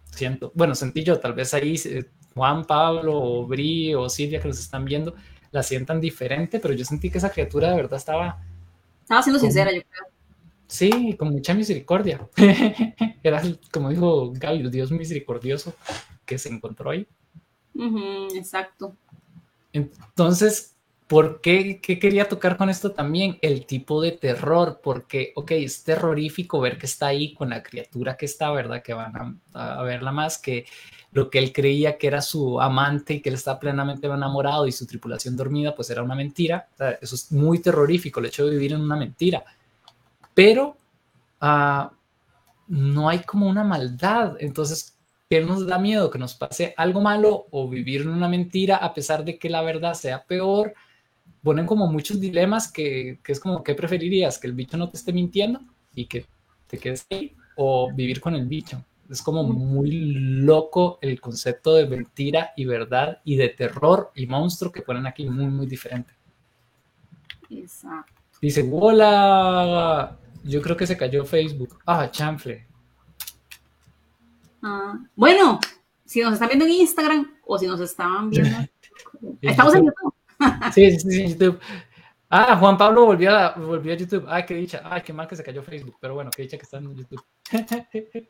Siento, bueno, sentí yo, tal vez ahí eh, Juan Pablo o Bri o Silvia que los están viendo la sientan diferente, pero yo sentí que esa criatura de verdad estaba... Estaba siendo sincera, yo creo. Sí, con mucha misericordia. [LAUGHS] Era, como dijo Gaby, Dios misericordioso que se encontró ahí. exacto. Entonces, ¿por qué, qué, quería tocar con esto también? El tipo de terror, porque, ok, es terrorífico ver que está ahí con la criatura que está, ¿verdad? Que van a, verla más, que lo que él creía que era su amante y que él está plenamente enamorado y su tripulación dormida, pues era una mentira. eso es muy terrorífico, el hecho de vivir en una mentira. Pero ah, no hay como una maldad. Entonces, ¿Qué nos da miedo? Que nos pase algo malo o vivir en una mentira a pesar de que la verdad sea peor. Ponen como muchos dilemas que, que es como, ¿qué preferirías? ¿Que el bicho no te esté mintiendo y que te quedes ahí? ¿O vivir con el bicho? Es como muy loco el concepto de mentira y verdad y de terror y monstruo que ponen aquí, muy, muy diferente. Exacto. Dice, hola, yo creo que se cayó Facebook. Ah, chanfle. Ah, bueno, si nos están viendo en Instagram o si nos estaban viendo. [LAUGHS] Estamos en YouTube. [LAUGHS] sí, sí, sí, YouTube. Ah, Juan Pablo volvió a, volvió a YouTube. Ay, qué dicha. Ay, qué mal que se cayó Facebook. Pero bueno, qué dicha que está en YouTube. [LAUGHS]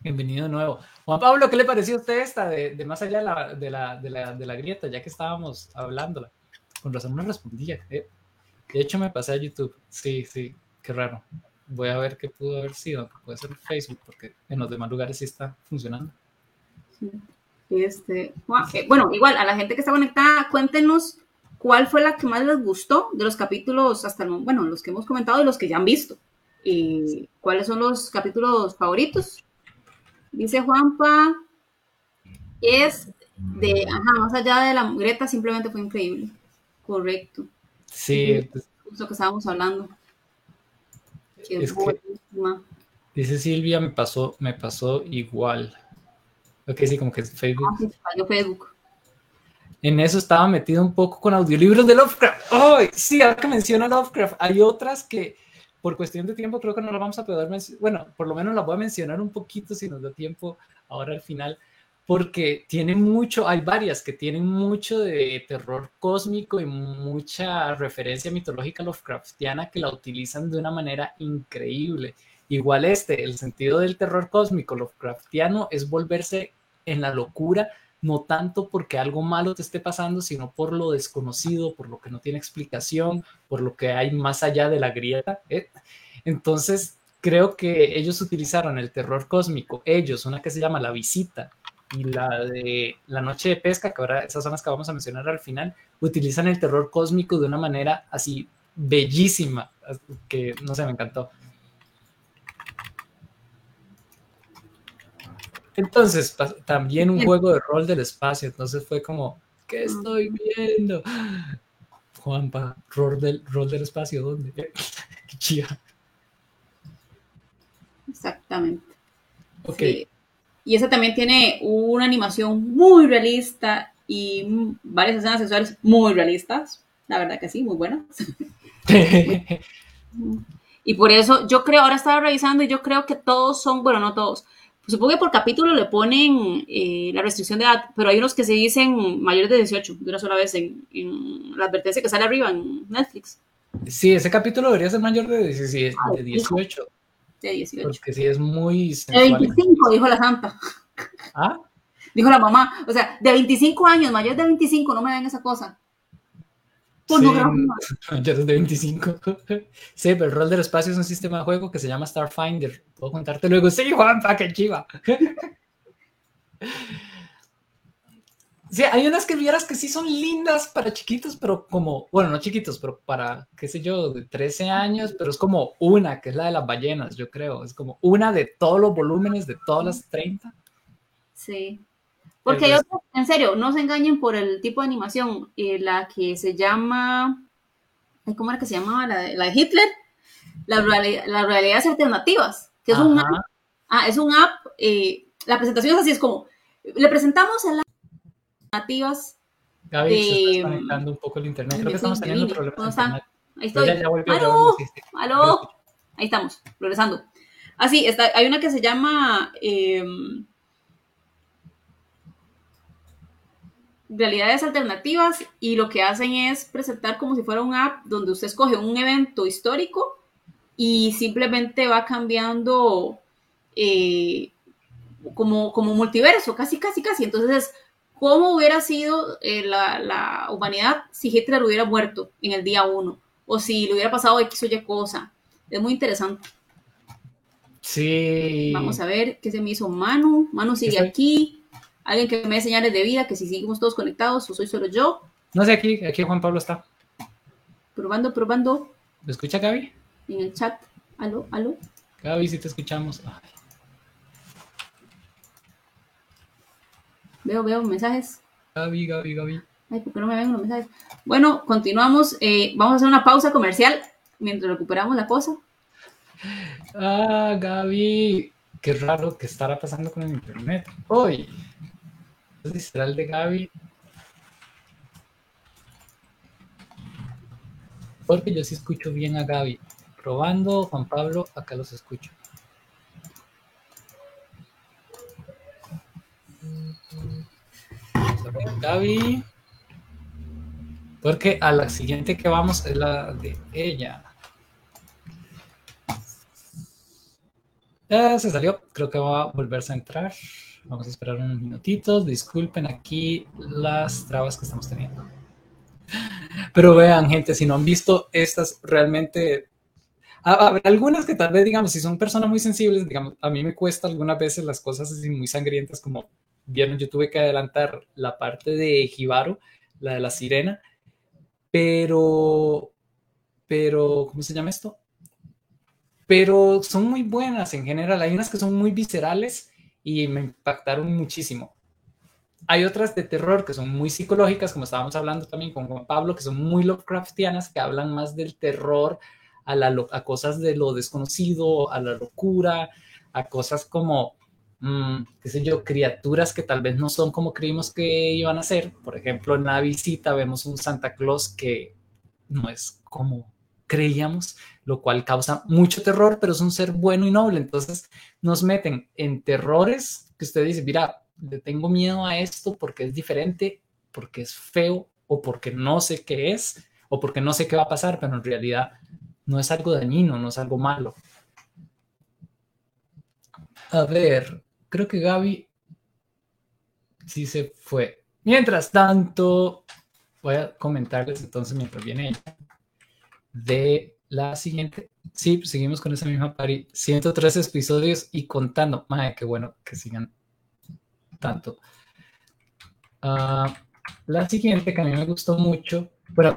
Bienvenido de nuevo. Juan Pablo, ¿qué le pareció a usted esta de, más allá de la, de, la, de, la, de la, grieta, ya que estábamos hablándola? Con razón no respondía. Eh. De hecho, me pasé a YouTube. Sí, sí, qué raro voy a ver qué pudo haber sido, puede ser Facebook, porque en los demás lugares sí está funcionando. Este, eh, bueno, igual a la gente que está conectada, cuéntenos cuál fue la que más les gustó de los capítulos hasta el bueno, los que hemos comentado y los que ya han visto. Y cuáles son los capítulos favoritos. Dice Juanpa, es de, ajá, más allá de la Greta, simplemente fue increíble. Correcto. Sí. Lo que estábamos hablando dice Silvia, me pasó, me pasó igual. Ok, sí, como que es Facebook. Ah, Facebook. En eso estaba metido un poco con audiolibros de Lovecraft. ¡Oh! Sí, ahora que menciona Lovecraft, hay otras que por cuestión de tiempo creo que no las vamos a poder mencionar. Bueno, por lo menos las voy a mencionar un poquito si nos da tiempo ahora al final porque tiene mucho, hay varias que tienen mucho de terror cósmico y mucha referencia mitológica Lovecraftiana que la utilizan de una manera increíble. Igual este, el sentido del terror cósmico Lovecraftiano es volverse en la locura, no tanto porque algo malo te esté pasando, sino por lo desconocido, por lo que no tiene explicación, por lo que hay más allá de la grieta. ¿eh? Entonces, creo que ellos utilizaron el terror cósmico, ellos, una que se llama La Visita y la de La Noche de Pesca, que ahora esas son las que vamos a mencionar al final, utilizan el terror cósmico de una manera así bellísima, que no sé, me encantó. Entonces, también un juego de rol del espacio, entonces fue como, ¿qué estoy viendo? Juanpa, rol del, rol del espacio, ¿dónde? [LAUGHS] Qué chía. Exactamente. Ok. Y esa también tiene una animación muy realista y varias escenas sexuales muy realistas. La verdad que sí, muy buenas. [LAUGHS] y por eso yo creo, ahora estaba revisando y yo creo que todos son, bueno, no todos. Supongo que por capítulo le ponen eh, la restricción de edad, pero hay unos que se dicen mayores de 18, de una sola vez en, la advertencia que sale arriba en Netflix. Sí, ese capítulo debería ser mayor de, 18. Ah, de 18. De 18. Porque sí es muy De 25, dijo la santa. ¿Ah? Dijo la mamá. O sea, de 25 años, mayor de 25, no me den esa cosa. Sí, mayores [LAUGHS] de 25. [LAUGHS] Sí, pero el rol del espacio es un sistema de juego que se llama Starfinder. Puedo contarte luego. Sí, Juanpa, qué chiva. [LAUGHS] Sí, hay unas que vieras que sí son lindas para chiquitos, pero como, bueno, no chiquitos, pero para, qué sé yo, de 13 años, pero es como una, que es la de las ballenas, yo creo. Es como una de todos los volúmenes de todas las 30. Sí. Porque hay otras, en serio, no se engañen por el tipo de animación. Eh, la que se llama, ¿cómo era que se llamaba? La de, la de Hitler. Las la realidades alternativas, que es un app. Ah, es un app. Eh, la presentación es así, es como, le presentamos el alternativas. Gaby, de, se está conectando un poco el internet. Creo que estamos teniendo problemas. Ahí estoy. ¿Aló? ¿Aló? Ahí estamos, progresando. Ah, sí, está, hay una que se llama em, Realidades Alternativas y lo que hacen es presentar como si fuera un app donde usted escoge un evento histórico y simplemente va cambiando eh, como, como multiverso, casi, casi, casi. Entonces cómo hubiera sido eh, la, humanidad si Hitler hubiera muerto en el día uno, o si le hubiera pasado X o Y cosa. Es muy interesante. Sí. Vamos a ver qué se me hizo Manu. Manu sigue aquí. Alguien que me dé señales de vida, que si seguimos todos conectados o soy solo yo. No sé, aquí, aquí Juan Pablo está. Probando, probando. ¿Me escucha Gaby? En el chat. Aló, aló. Gaby, si te escuchamos. Veo, veo mensajes. Gaby, Gaby, Gaby. Ay, ¿por qué no me ven los mensajes? Bueno, continuamos. Eh, vamos a hacer una pausa comercial mientras recuperamos la cosa. Ah, Gaby. Qué raro que estará pasando con el internet. Hoy. ¿Será el de Gaby? Porque yo sí escucho bien a Gaby. Probando, Juan Pablo, acá los escucho. Gaby. Porque a la siguiente que vamos es la de ella. Ya se salió, creo que va a volverse a entrar. Vamos a esperar unos minutitos. Disculpen aquí las trabas que estamos teniendo. Pero vean, gente, si no han visto estas realmente algunas que tal vez, digamos, si son personas muy sensibles, digamos, a mí me cuesta algunas veces las cosas así muy sangrientas como vieron, yo tuve que adelantar la parte de Jibaro, la de la sirena, pero, pero, ¿cómo se llama esto? Pero son muy buenas en general. Hay unas que son muy viscerales y me impactaron muchísimo. Hay otras de terror que son muy psicológicas, como estábamos hablando también con Juan Pablo, que son muy Lovecraftianas, que hablan más del terror, a, la, a cosas de lo desconocido, a la locura, a cosas como Mm, qué sé yo, criaturas que tal vez no son como creímos que iban a ser. Por ejemplo, en la visita vemos un Santa Claus que no es como creíamos, lo cual causa mucho terror, pero es un ser bueno y noble. Entonces nos meten en terrores que usted dice, mira, le tengo miedo a esto porque es diferente, porque es feo o porque no sé qué es o porque no sé qué va a pasar, pero en realidad no es algo dañino, no es algo malo. A ver, creo que Gaby sí se fue. Mientras tanto, voy a comentarles entonces mientras viene ella de la siguiente. Sí, seguimos con esa misma pari. 103 episodios y contando. Madre, qué bueno que sigan tanto. Uh, la siguiente que a mí me gustó mucho, bueno,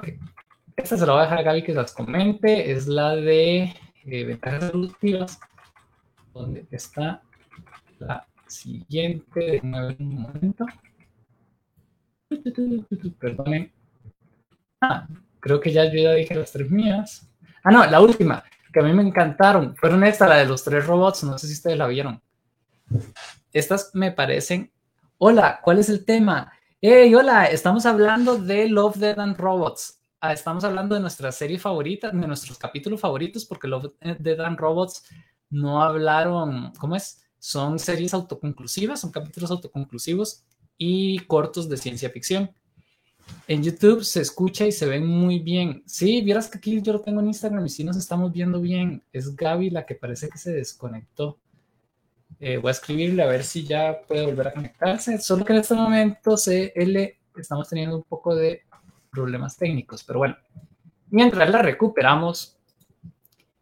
esta se la voy a dejar a Gaby que las comente, es la de eh, ventajas evolutivas, donde está la siguiente, un momento. Perdonen. Ah, creo que ya yo ya dije las tres mías. Ah, no, la última, que a mí me encantaron, fueron esta, la de los tres robots, no sé si ustedes la vieron. Estas me parecen... Hola, ¿cuál es el tema? Hey, hola, estamos hablando de Love, Dead and Robots. Ah, estamos hablando de nuestra serie favorita, de nuestros capítulos favoritos, porque Love, Dead and Robots no hablaron, ¿cómo es? Son series autoconclusivas, son capítulos autoconclusivos y cortos de ciencia ficción. En YouTube se escucha y se ven muy bien. Sí, vieras que aquí yo lo tengo en Instagram y sí nos estamos viendo bien. Es Gaby la que parece que se desconectó. Eh, voy a escribirle a ver si ya puede volver a conectarse. Solo que en este momento CL estamos teniendo un poco de problemas técnicos, pero bueno, mientras la recuperamos,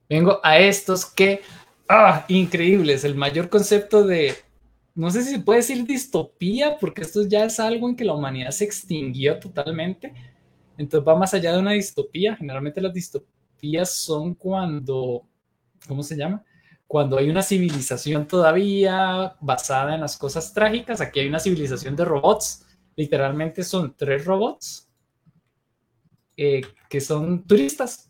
vengo a estos que, ah, increíbles, el mayor concepto de, no sé si se puede decir distopía, porque esto ya es algo en que la humanidad se extinguió totalmente, entonces va más allá de una distopía, generalmente las distopías son cuando, ¿cómo se llama? cuando hay una civilización todavía basada en las cosas trágicas, aquí hay una civilización de robots, literalmente son tres robots eh, que son turistas.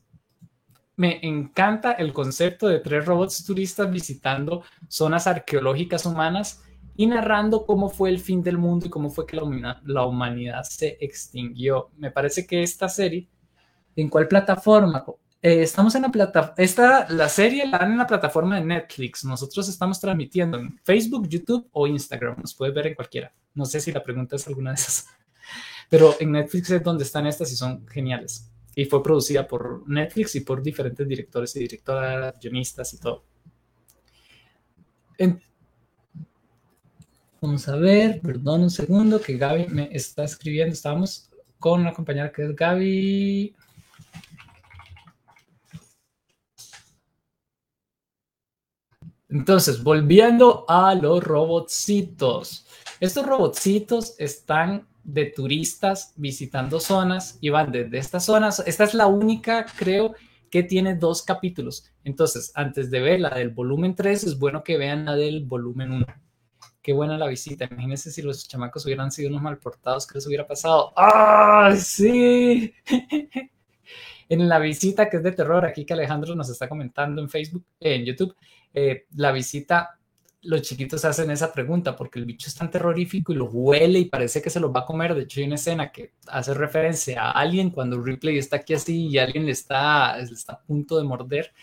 Me encanta el concepto de tres robots turistas visitando zonas arqueológicas humanas y narrando cómo fue el fin del mundo y cómo fue que la, la humanidad se extinguió. Me parece que esta serie, ¿en cuál plataforma? Eh, estamos en la plataforma, esta, la serie la dan en la plataforma de Netflix. Nosotros estamos transmitiendo en Facebook, YouTube o Instagram. Nos puede ver en cualquiera. No sé si la pregunta es alguna de esas. Pero en Netflix es donde están estas y son geniales. Y fue producida por Netflix y por diferentes directores y directoras, guionistas y todo. Vamos a ver, perdón un segundo, que Gaby me está escribiendo. Estábamos con una compañera que es Gaby. Entonces, volviendo a los robotcitos. Estos robotcitos están de turistas visitando zonas y van desde estas zonas. Esta es la única, creo, que tiene dos capítulos. Entonces, antes de ver la del volumen 3, es bueno que vean la del volumen 1. Qué buena la visita. Imagínense si los chamacos hubieran sido unos mal portados, ¿qué les hubiera pasado? ¡Ah, sí! [LAUGHS] en la visita que es de terror, aquí que Alejandro nos está comentando en Facebook, en YouTube, eh, la visita, los chiquitos hacen esa pregunta porque el bicho es tan terrorífico y lo huele y parece que se lo va a comer. De hecho, hay una escena que hace referencia a alguien cuando Ripley está aquí así y alguien le está, está a punto de morder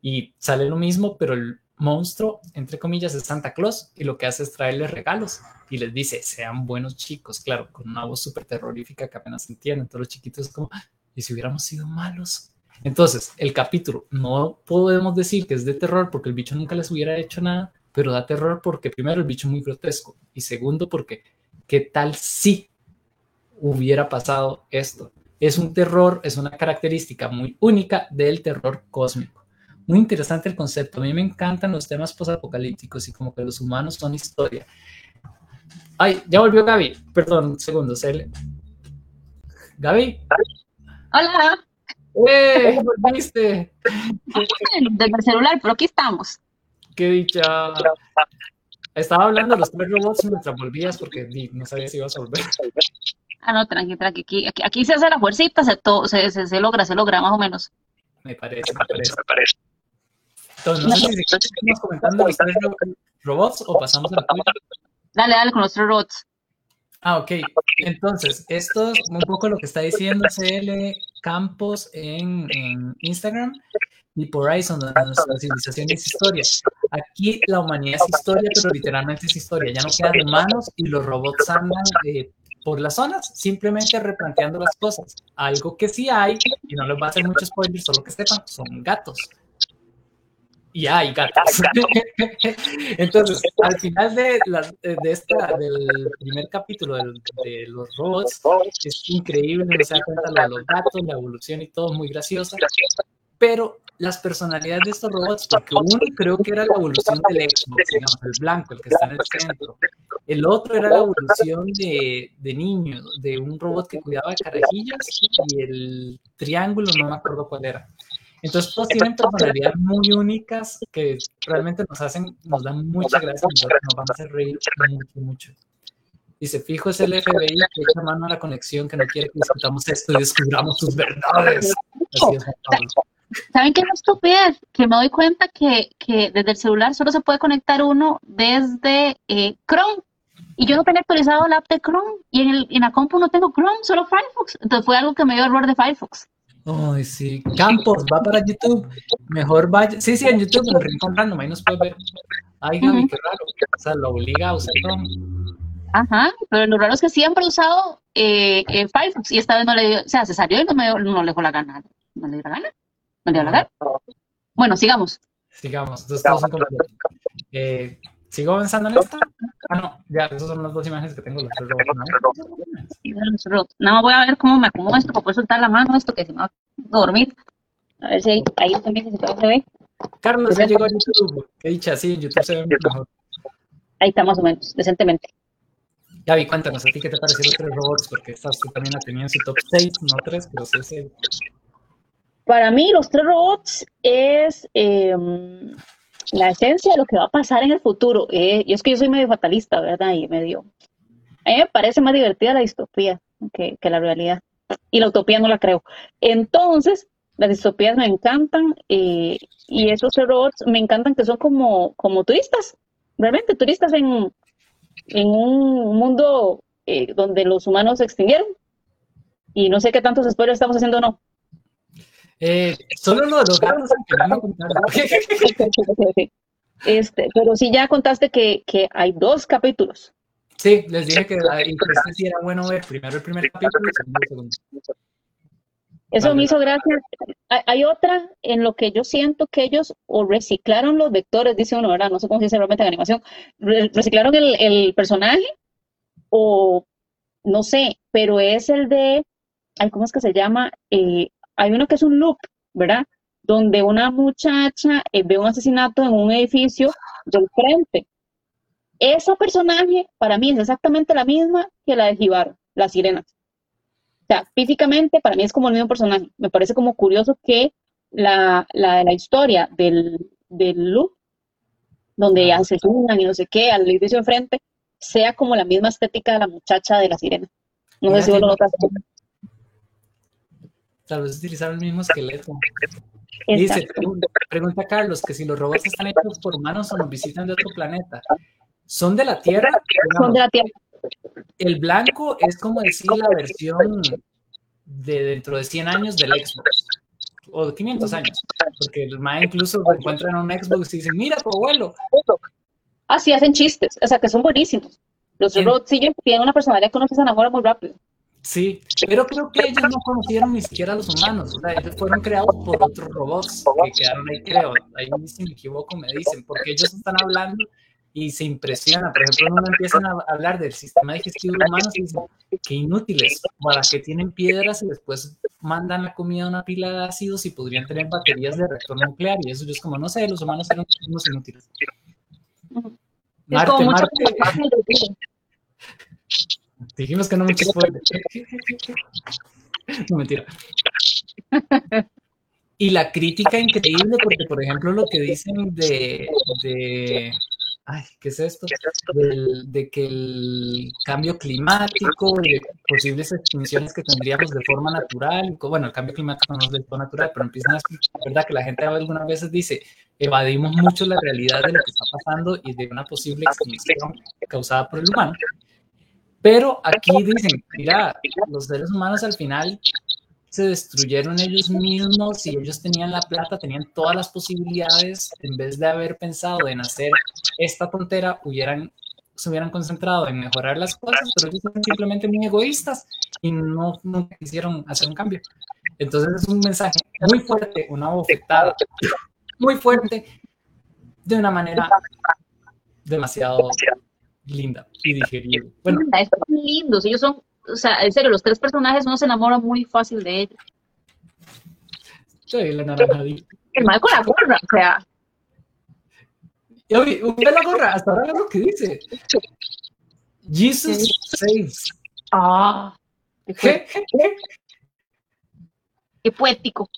y sale lo mismo, pero el monstruo, entre comillas, es Santa Claus y lo que hace es traerles regalos y les dice, sean buenos chicos, claro, con una voz súper terrorífica que apenas entienden. Todos los chiquitos es como, ¿y si hubiéramos sido malos? Entonces, el capítulo no podemos decir que es de terror porque el bicho nunca les hubiera hecho nada, pero da terror porque primero el bicho es muy grotesco y segundo porque qué tal si hubiera pasado esto. Es un terror, es una característica muy única del terror cósmico. Muy interesante el concepto. A mí me encantan los temas posapocalípticos y como que los humanos son historia. Ay, ya volvió Gaby. Perdón, un segundo. Gaby. Hola. ¡Eh! ¿Volviste? Desde el celular, pero aquí estamos. ¡Qué dicha! Estaba hablando de los tres robots mientras volvías porque no sabía si ibas a volver. Ah, no, tranqui, tranqui. Aquí, aquí, se hace la fuercita, se, se, se, logra, se logra más o menos. Me parece, me parece. Me parece. Entonces, no sé si estamos comentando los tres robots o pasamos a la Dale, dale con los tres robots. Ah, ok. Entonces, esto es un poco lo que está diciendo CL Campos en, Instagram por ahí son nuestra civilización es historia. Aquí la humanidad es historia, pero literalmente es historia. Ya no quedan humanos y los robots andan eh, por las zonas, simplemente replanteando las cosas. Algo que sí hay, y no les va a hacer mucho spoiler, solo que sepan, son gatos. y hay gatos. [LAUGHS] Entonces, al final de, de esta, del primer capítulo de, los robots, es increíble, se da cuenta de los gatos, la evolución y todo, muy graciosa. Pero las personalidades de estos robots, porque uno creo que era la evolución del Xbox, digamos, el blanco, el que está en el centro. El otro era la evolución de, de niño, de un robot que cuidaba de carajillas, y el triángulo, no me acuerdo cuál era. Entonces todos tienen personalidades muy únicas que realmente nos hacen, nos dan mucha gracia nos van a hacer reír mucho, mucho. Dice, fijo es el FBI que echa mano a la conexión que no quiere que discutamos esto y descubramos sus verdades. Así es, ¿Saben qué es estupidez? Que me doy cuenta que, que, desde el celular solo se puede conectar uno desde eh, Chrome. Y yo no tenía actualizado la app de Chrome. Y en, el, en la compu no tengo Chrome, solo Firefox. Entonces fue algo que me dio error de Firefox. Ay, sí. Campos, va para YouTube. Mejor vaya. Sí, sí, en YouTube, en Rincón Random, ahí nos puede ver. Ay, Gaby, qué raro. O sea, lo obliga a usar Chrome. Ajá, pero lo raro es que siempre he usado eh, eh, Firefox y esta vez no le dio, o sea, se salió y no, me, no le dejó la gana. ¿No le dio la gana? ¿No la gana? Bueno, sigamos. Sigamos. Entonces, todos son eh, ¿Sigo avanzando en esta? Ah, no, ya, esas son las dos imágenes que tengo. Los tres robots, Nada más voy a ver cómo me acomodo esto para poder soltar la mano, esto que se me va a dormir. A ver si ahí, ahí también se ve. Carlos, ya llegó a YouTube. Qué dicha, sí, en YouTube se ve mejor. Ahí está más o menos, decentemente. Gaby, cuéntanos, ¿a ti qué te parecieron los tres robots? Porque estás tú también la tenías en su top 6, no 3, pero sí 6. Para mí, los tres robots es eh, la esencia de lo que va a pasar en el futuro. Eh, y es que yo soy medio fatalista, ¿verdad? Y medio... A me parece más divertida la distopía que, la realidad. Y la utopía no la creo. Entonces, las distopías me encantan eh, y esos robots me encantan que son como, como turistas, realmente turistas en, en un mundo eh, donde los humanos se extinguieron. Y no sé qué tantos spoilers estamos haciendo o no. Eh, solo lo de los gatos [LAUGHS] este, pero sí ya contaste que, que, hay dos capítulos. Sí, les dije que este sí era bueno ver primero el primer capítulo y segundo el segundo. Eso me hizo gracia. Hay, otra en lo que yo siento que ellos o reciclaron los vectores, dice uno, ¿verdad? No sé cómo se dice realmente en animación. reciclaron el, el, personaje o no sé, pero es el de, ay, ¿cómo es que se llama? Eh, hay uno que es un loop, ¿verdad? Donde una muchacha eh, ve un asesinato en un edificio del frente. Esa personaje para mí es exactamente la misma que la de Jibaro, la sirena. O sea, físicamente para mí es como el mismo personaje. Me parece como curioso que la, la, la historia del, del loop, donde asesinan y no sé qué, al edificio enfrente, sea como la misma estética de la muchacha de la sirena. No sé si vos lo notas. Tal vez utilizar el mismo esqueleto. Dice, pregunta, Carlos, que si los robots están hechos por humanos o nos visitan de otro planeta. ¿Son de la Tierra? Son de la Tierra. El blanco es como decir la versión de dentro de 100 años del Xbox. O de 500 años. Porque el MAE incluso encuentran un Xbox y dicen, mira tu abuelo. Ah, sí, hacen chistes. O sea, que son buenísimos. Los robots siguen, tienen una personalidad que uno se enamora muy rápido. Sí, pero creo que ellos no conocieron ni siquiera a los humanos, o sea, ellos fueron creados por otros robots que quedaron ahí, creo, ahí si me equivoco me dicen, porque ellos están hablando y se impresionan, por ejemplo, cuando empiezan a hablar del sistema digestivo humano y dicen, qué inútiles, para que tienen piedras y después mandan la comida a una pila de ácidos y podrían tener baterías de reactor nuclear, y eso es como, no sé, los humanos eran unos inútiles. Marte, Marte. Dijimos que no me spoiler. [LAUGHS] no, mentira. Y la crítica increíble, porque por ejemplo lo que dicen de, de ay, ¿qué es esto? De, que el cambio climático, de posibles extinciones que tendríamos de forma natural, bueno, el cambio climático no es de forma natural, pero empiezan a verdad que la gente algunas veces dice, evadimos mucho la realidad de lo que está pasando y de una posible extinción causada por el humano. Pero aquí dicen, mira, los seres humanos al final se destruyeron ellos mismos y ellos tenían la plata, tenían todas las posibilidades, en vez de haber pensado en hacer esta tontera, hubieran, se hubieran concentrado en mejorar las cosas, pero ellos son simplemente muy egoístas y no, no quisieron hacer un cambio. Entonces es un mensaje muy fuerte, una bofetada muy fuerte de una manera demasiado linda y digerible. Bueno, son lindos, ellos son, o sea, en serio, los tres personajes uno se enamora muy fácil de ellos. Soy la naranjadita. El mal con la gorra, o sea. Oye, la gorra, hasta ahora lo que dice. Jesus saves. Ah. ¿Qué? Qué poético.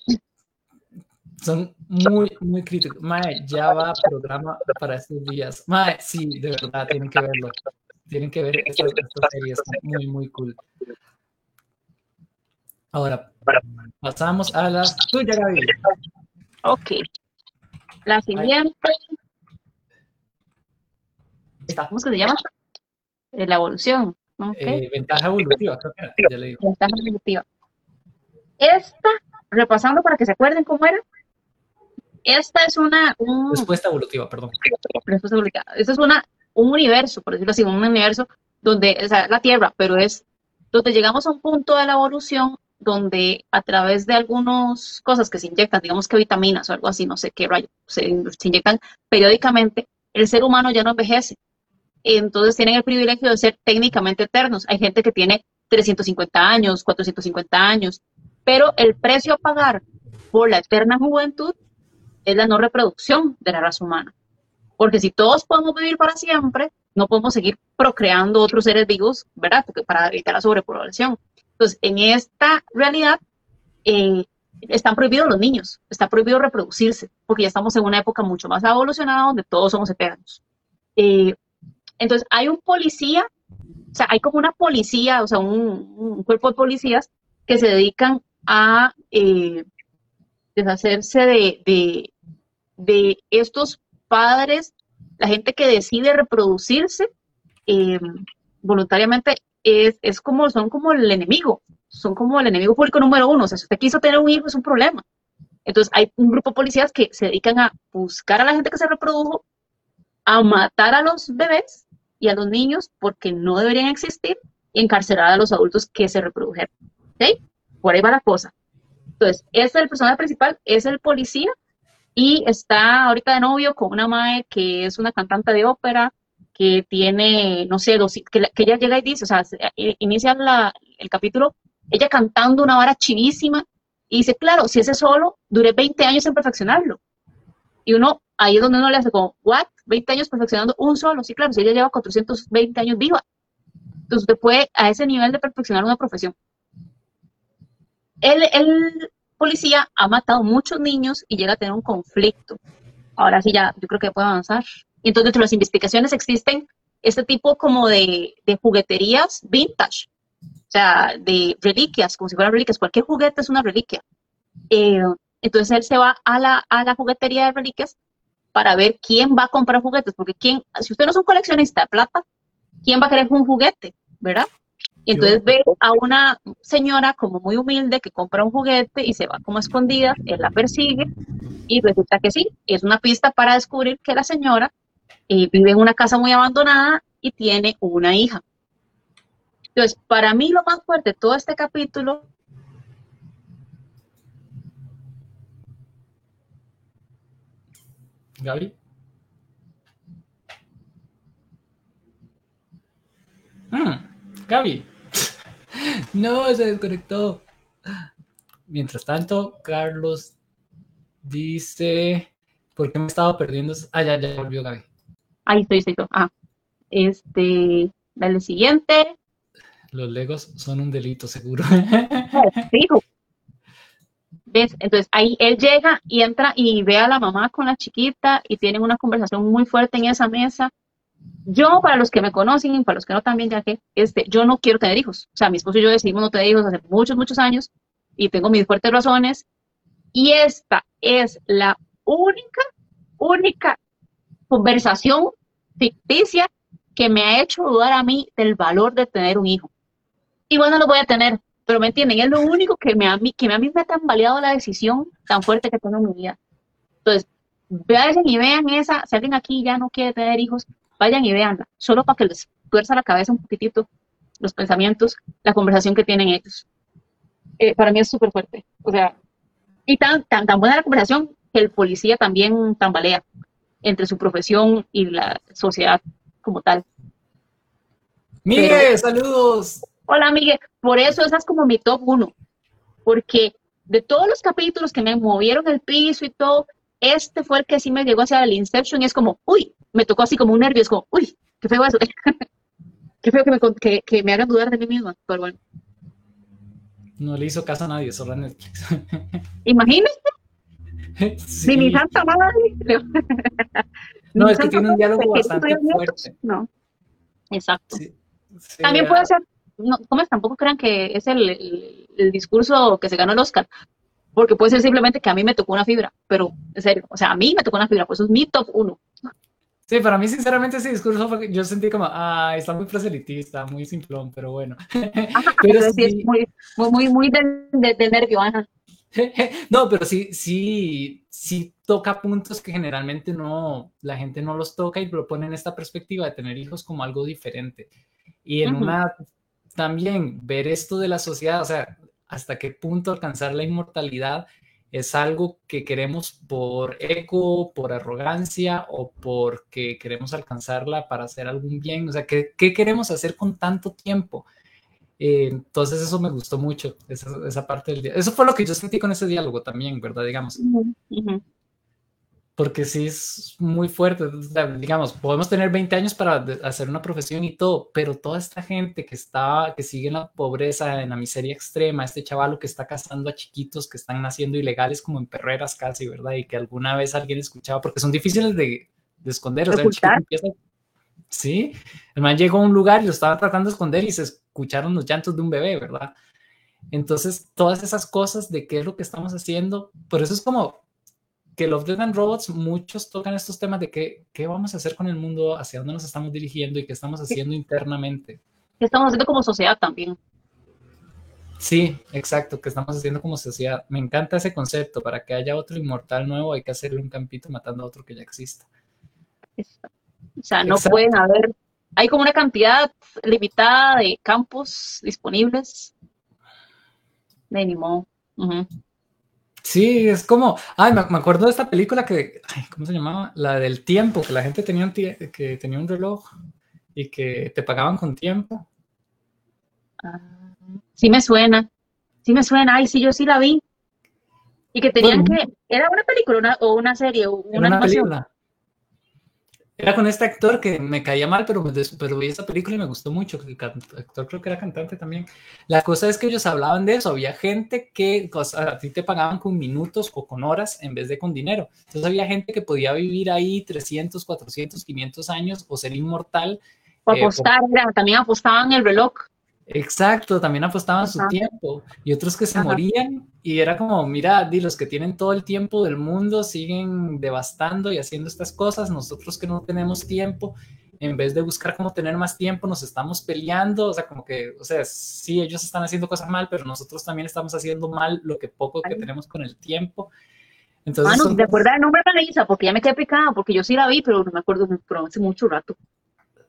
Son muy, muy críticos. Mae, ya va programa para estos días. Mae, sí, de verdad, tienen que verlo. Tienen que ver esta, serie, es muy, muy cool. Ahora, pasamos a las tuyas, Gaby. Ok. La siguiente. ¿Cómo se llama? La evolución. Eh, ventaja evolutiva, creo que ya le digo. Ventaja evolutiva. Esta, repasando para que se acuerden cómo era. Esta es una... Respuesta evolutiva, perdón. Respuesta evolutiva. Esta es una, un universo, por decirlo así, un universo donde es la Tierra, pero es donde llegamos a un punto de la evolución donde a través de algunas cosas que se inyectan, digamos que vitaminas o algo así, no sé qué rayo, se, se inyectan periódicamente, el ser humano ya no envejece entonces tienen el privilegio de ser técnicamente eternos. Hay gente que tiene 350 años, 450 años, pero el precio a pagar por la eterna juventud es la no reproducción de la raza humana. Porque si todos podemos vivir para siempre, no podemos seguir procreando otros seres vivos, ¿verdad? Porque para evitar la sobrepoblación. Entonces, en esta realidad, eh, están prohibidos los niños, está prohibido reproducirse, porque ya estamos en una época mucho más evolucionada donde todos somos eternos. Eh, entonces, hay un policía, o sea, hay como una policía, o sea, un, cuerpo de policías que se dedican a eh, deshacerse de, de, estos padres, la gente que decide reproducirse eh, voluntariamente, es, es, como, son como el enemigo, son como el enemigo público número uno. O sea, si usted quiso tener un hijo, es un problema. Entonces, hay un grupo de policías que se dedican a buscar a la gente que se reprodujo, a matar a los bebés y a los niños porque no deberían existir y encarcelar a los adultos que se reprodujeron. Por ahí va la cosa. Entonces, es el personaje principal, es el policía y está ahorita de novio con una madre que es una cantante de ópera, que tiene, no sé, dos, que, ella llega y dice, o sea, eh, inicia el capítulo, ella cantando una vara chivísima y dice, claro, si ese solo, duré 20 años en perfeccionarlo. Y uno, ahí es donde uno le hace como, ¿what? 20 años perfeccionando un solo, sí, claro, si ella lleva 420 años viva. Entonces usted puede a ese nivel de perfeccionar una profesión. El, policía ha matado muchos niños y llega a tener un conflicto. Ahora sí ya, yo creo que puede avanzar. Y entonces dentro de las investigaciones existen este tipo como de, de jugueterías vintage, o sea, de reliquias, como si fueran reliquias. Cualquier juguete es una reliquia. Eh, entonces él se va a la, a la juguetería de reliquias para ver quién va a comprar juguetes, porque quién, si usted no es un coleccionista de plata, ¿quién va a querer un juguete, verdad? Y entonces ve a una señora como muy humilde que compra un juguete y se va como escondida, él la persigue y resulta que sí, es una pista para descubrir que la señora eh, vive en una casa muy abandonada y tiene una hija. Entonces, para mí lo más fuerte de todo este capítulo Gaby. Mm, Gaby. no, se desconectó. Mientras tanto, Carlos dice, ¿por qué me estaba perdiendo? Ah, ya, ya volvió Gaby. Ahí estoy, estoy. Ah, este, dale siguiente. Los legos son un delito, seguro. [LAUGHS] Fijo, ¿Ves? Entonces ahí él llega y entra y ve a la mamá con la chiquita y tienen una conversación muy fuerte en esa mesa. Yo, para los que me conocen para los que no también, ya que este, yo no quiero tener hijos. O sea, mi esposo y yo decidimos no tener hijos hace muchos, muchos años y tengo mis fuertes razones. Y esta es la única, única conversación ficticia que me ha hecho dudar a mí del valor de tener un hijo. Igual no lo voy a tener, pero me entienden, es lo único que me, a mí, que a mí me ha tambaleado la decisión tan fuerte que tengo en mi vida. Entonces, vayan y vean esa, si alguien aquí ya no quiere tener hijos, vayan y veanla, solo para que les tuerza la cabeza un poquitito los pensamientos, la conversación que tienen ellos. Eh, para mí es súper fuerte. O sea, y tan, tan, tan buena la conversación que el policía también tambalea. entre su profesión y la sociedad como tal. Miguel, saludos. Hola, Miguel. Por eso esa es como mi top uno, porque de todos los capítulos que me movieron el piso y todo, este fue el que sí me llegó hacia el Inception y es como, uy, me tocó así como un nervio, es como, uy, qué feo eso. [LAUGHS] qué feo que me, que, que me hagan dudar de mí misma, pero bueno. No le hizo caso a nadie, solo a Netflix. [LAUGHS] Imagínate. Sí. Ni mi santa madre. [LAUGHS] no, es que tiene un diálogo bastante fuerte. No, exacto. También puede ser, no, ¿cómo es? Tampoco crean que es el, el, el, discurso que se ganó el Oscar, porque puede ser simplemente que a mí me tocó una fibra, pero en serio, o sea, a mí me tocó una fibra, pues eso es mi top uno. Sí, para mí, sinceramente, ese discurso yo sentí como, ah, está muy proselitista, muy simplón, pero bueno. [LAUGHS] pero sí, es muy, muy, muy de, de, nervio, ajá. [LAUGHS] No, pero sí, sí, sí toca puntos que generalmente no, la gente no los toca y lo pone en esta perspectiva de tener hijos como algo diferente. Y en una, también ver esto de la sociedad, o sea, hasta qué punto alcanzar la inmortalidad es algo que queremos por eco, por arrogancia o porque queremos alcanzarla para hacer algún bien. O sea, ¿qué, qué queremos hacer con tanto tiempo? Eh, entonces eso me gustó mucho, esa, esa, parte del día. Eso fue lo que yo sentí con ese diálogo también, ¿verdad? Digamos. Porque sí es muy fuerte. Digamos, podemos tener 20 años para hacer una profesión y todo, pero toda esta gente que está, que sigue en la pobreza, en la miseria extrema, este chavalo que está cazando a chiquitos que están naciendo ilegales como en perreras casi, ¿verdad? Y que alguna vez alguien escuchaba, porque son difíciles de, de esconder. O sea, el empieza, sí, el man llegó a un lugar y lo estaba tratando de esconder y se escucharon los llantos de un bebé, ¿verdad? Entonces, todas esas cosas de qué es lo que estamos haciendo, por eso es como que Love, Death and Robots muchos tocan estos temas de qué, qué vamos a hacer con el mundo, hacia dónde nos estamos dirigiendo y qué estamos haciendo internamente. ¿Qué estamos haciendo como sociedad también? Sí, exacto, que estamos haciendo como sociedad. Me encanta ese concepto. Para que haya otro inmortal nuevo hay que hacerle un campito matando a otro que ya exista. O sea, no exacto. pueden haber... Hay como una cantidad limitada de campos disponibles. De ni modo. Uh -huh. Sí, es como, ay, me, acuerdo de esta película que, ay, ¿cómo se llamaba? La del tiempo, que la gente tenía un, que tenía un reloj y que te pagaban con tiempo. Ah, sí me suena, sí me suena, ay, sí, yo sí la vi. Y que tenían bueno, que, ¿era una película una, o una serie o una, una animación? Película. Era con este actor que me caía mal, pero, pero vi esa película y me gustó mucho. El actor creo que era cantante también. La cosa es que ellos hablaban de eso. Había gente que o sea, a ti te pagaban con minutos o con horas en vez de con dinero. Entonces había gente que podía vivir ahí 300, 400, 500 años o ser inmortal. O apostar, eh, también apostaban el reloj. Exacto, también apostaban Ajá. su tiempo y otros que se Ajá. morían y era como, mira, di, los que tienen todo el tiempo del mundo siguen devastando y haciendo estas cosas, nosotros que no tenemos tiempo, en vez de buscar cómo tener más tiempo, nos estamos peleando, o sea, como que, o sea, sí, ellos están haciendo cosas mal, pero nosotros también estamos haciendo mal lo que poco que tenemos con el tiempo. Entonces, Manu. ¿te acuerdas el nombre de la Isa? Porque ya me quedé picada, porque yo sí la vi, pero no me acuerdo, pero hace mucho rato.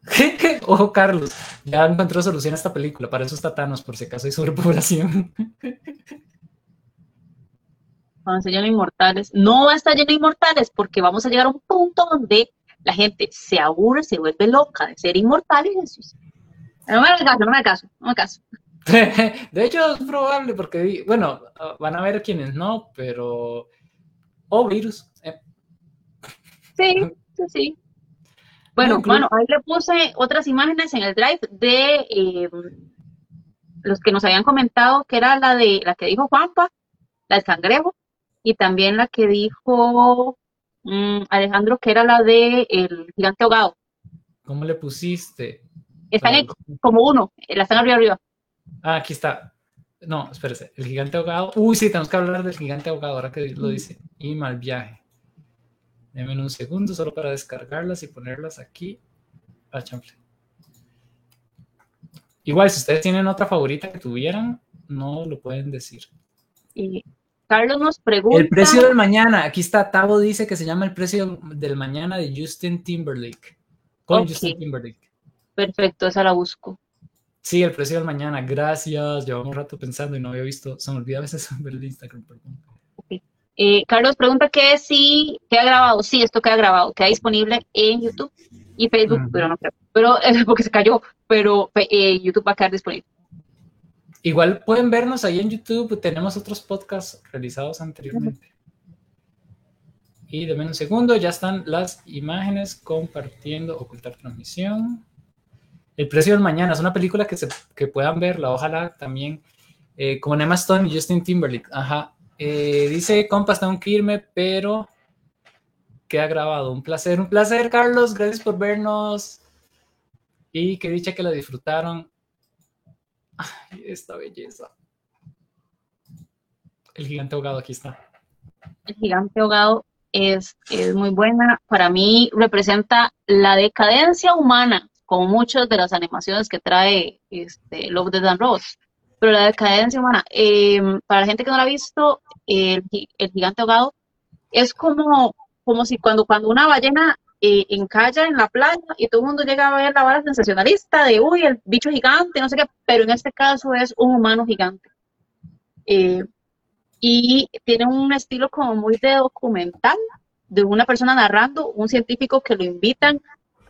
[LAUGHS] Ojo, Carlos, ya encontró solución a esta película. Para eso está Thanos, por si acaso hay sobrepoblación. Vamos a lleno de inmortales. No va a estar lleno de inmortales porque vamos a llegar a un punto donde la gente se aburre, se vuelve loca de ser inmortal y Jesús. No me hagas caso, no me hagas caso, no me hagas caso. [LAUGHS] De hecho, es probable porque, bueno, van a ver quienes no, pero. Oh, virus. Eh. Sí, sí, sí. Bueno, bueno, ahí le puse otras imágenes en el drive de eh, los que nos habían comentado, que era la de la que dijo Juanpa, la del cangrejo, y también la que dijo um, Alejandro, que era la de el gigante ahogado. ¿Cómo le pusiste? Están en, como uno, la están arriba arriba. Ah, aquí está. No, espérese, el gigante ahogado. Uy, sí, tenemos que hablar del gigante ahogado, ahora que lo dice. Y mal viaje. Denme un segundo solo para descargarlas y ponerlas aquí. Ah, chample. Igual, si ustedes tienen otra favorita que tuvieran, no lo pueden decir. Y Carlos nos pregunta... El precio del mañana. Aquí está, Tavo dice que se llama El precio del mañana de Justin Timberlake. Con okay. Justin Timberlake. Perfecto, esa la busco. Sí, el precio del mañana. Gracias. Llevamos un rato pensando y no había visto. Se me olvida a veces [LAUGHS] ver el Instagram, perdón. Eh, Carlos pregunta que si queda grabado. Sí, esto queda grabado, queda disponible en YouTube y Facebook, pero no creo. Pero [LAUGHS] porque se cayó, pero eh, YouTube va a quedar disponible. Igual pueden vernos ahí en YouTube, tenemos otros podcasts realizados anteriormente. Y de menos un segundo, ya están las imágenes compartiendo, ocultar transmisión. El precio del mañana es una película que, se, que puedan verla, ojalá también eh, con Emma Stone y Justin Timberlake. Ajá. Eh, dice, compas, tengo que irme, pero queda grabado. Un placer, un placer, Carlos. Gracias por vernos. Y que dicha que la disfrutaron. Ay, esta belleza. El gigante ahogado, aquí está. El gigante ahogado es, es muy buena. Para mí representa la decadencia humana, como muchas de las animaciones que trae este, Love, the Dan Rose. Pero la decadencia humana, em, para la gente que no la ha visto, el, gigante ahogado es como, como si cuando, cuando una ballena eh, encalla en la playa y todo el mundo llega a ver la vara sensacionalista de, uy, el bicho gigante, no sé qué, pero en este caso es un humano gigante. Eh, y tiene un estilo como muy de documental, de una persona narrando, un científico que lo invitan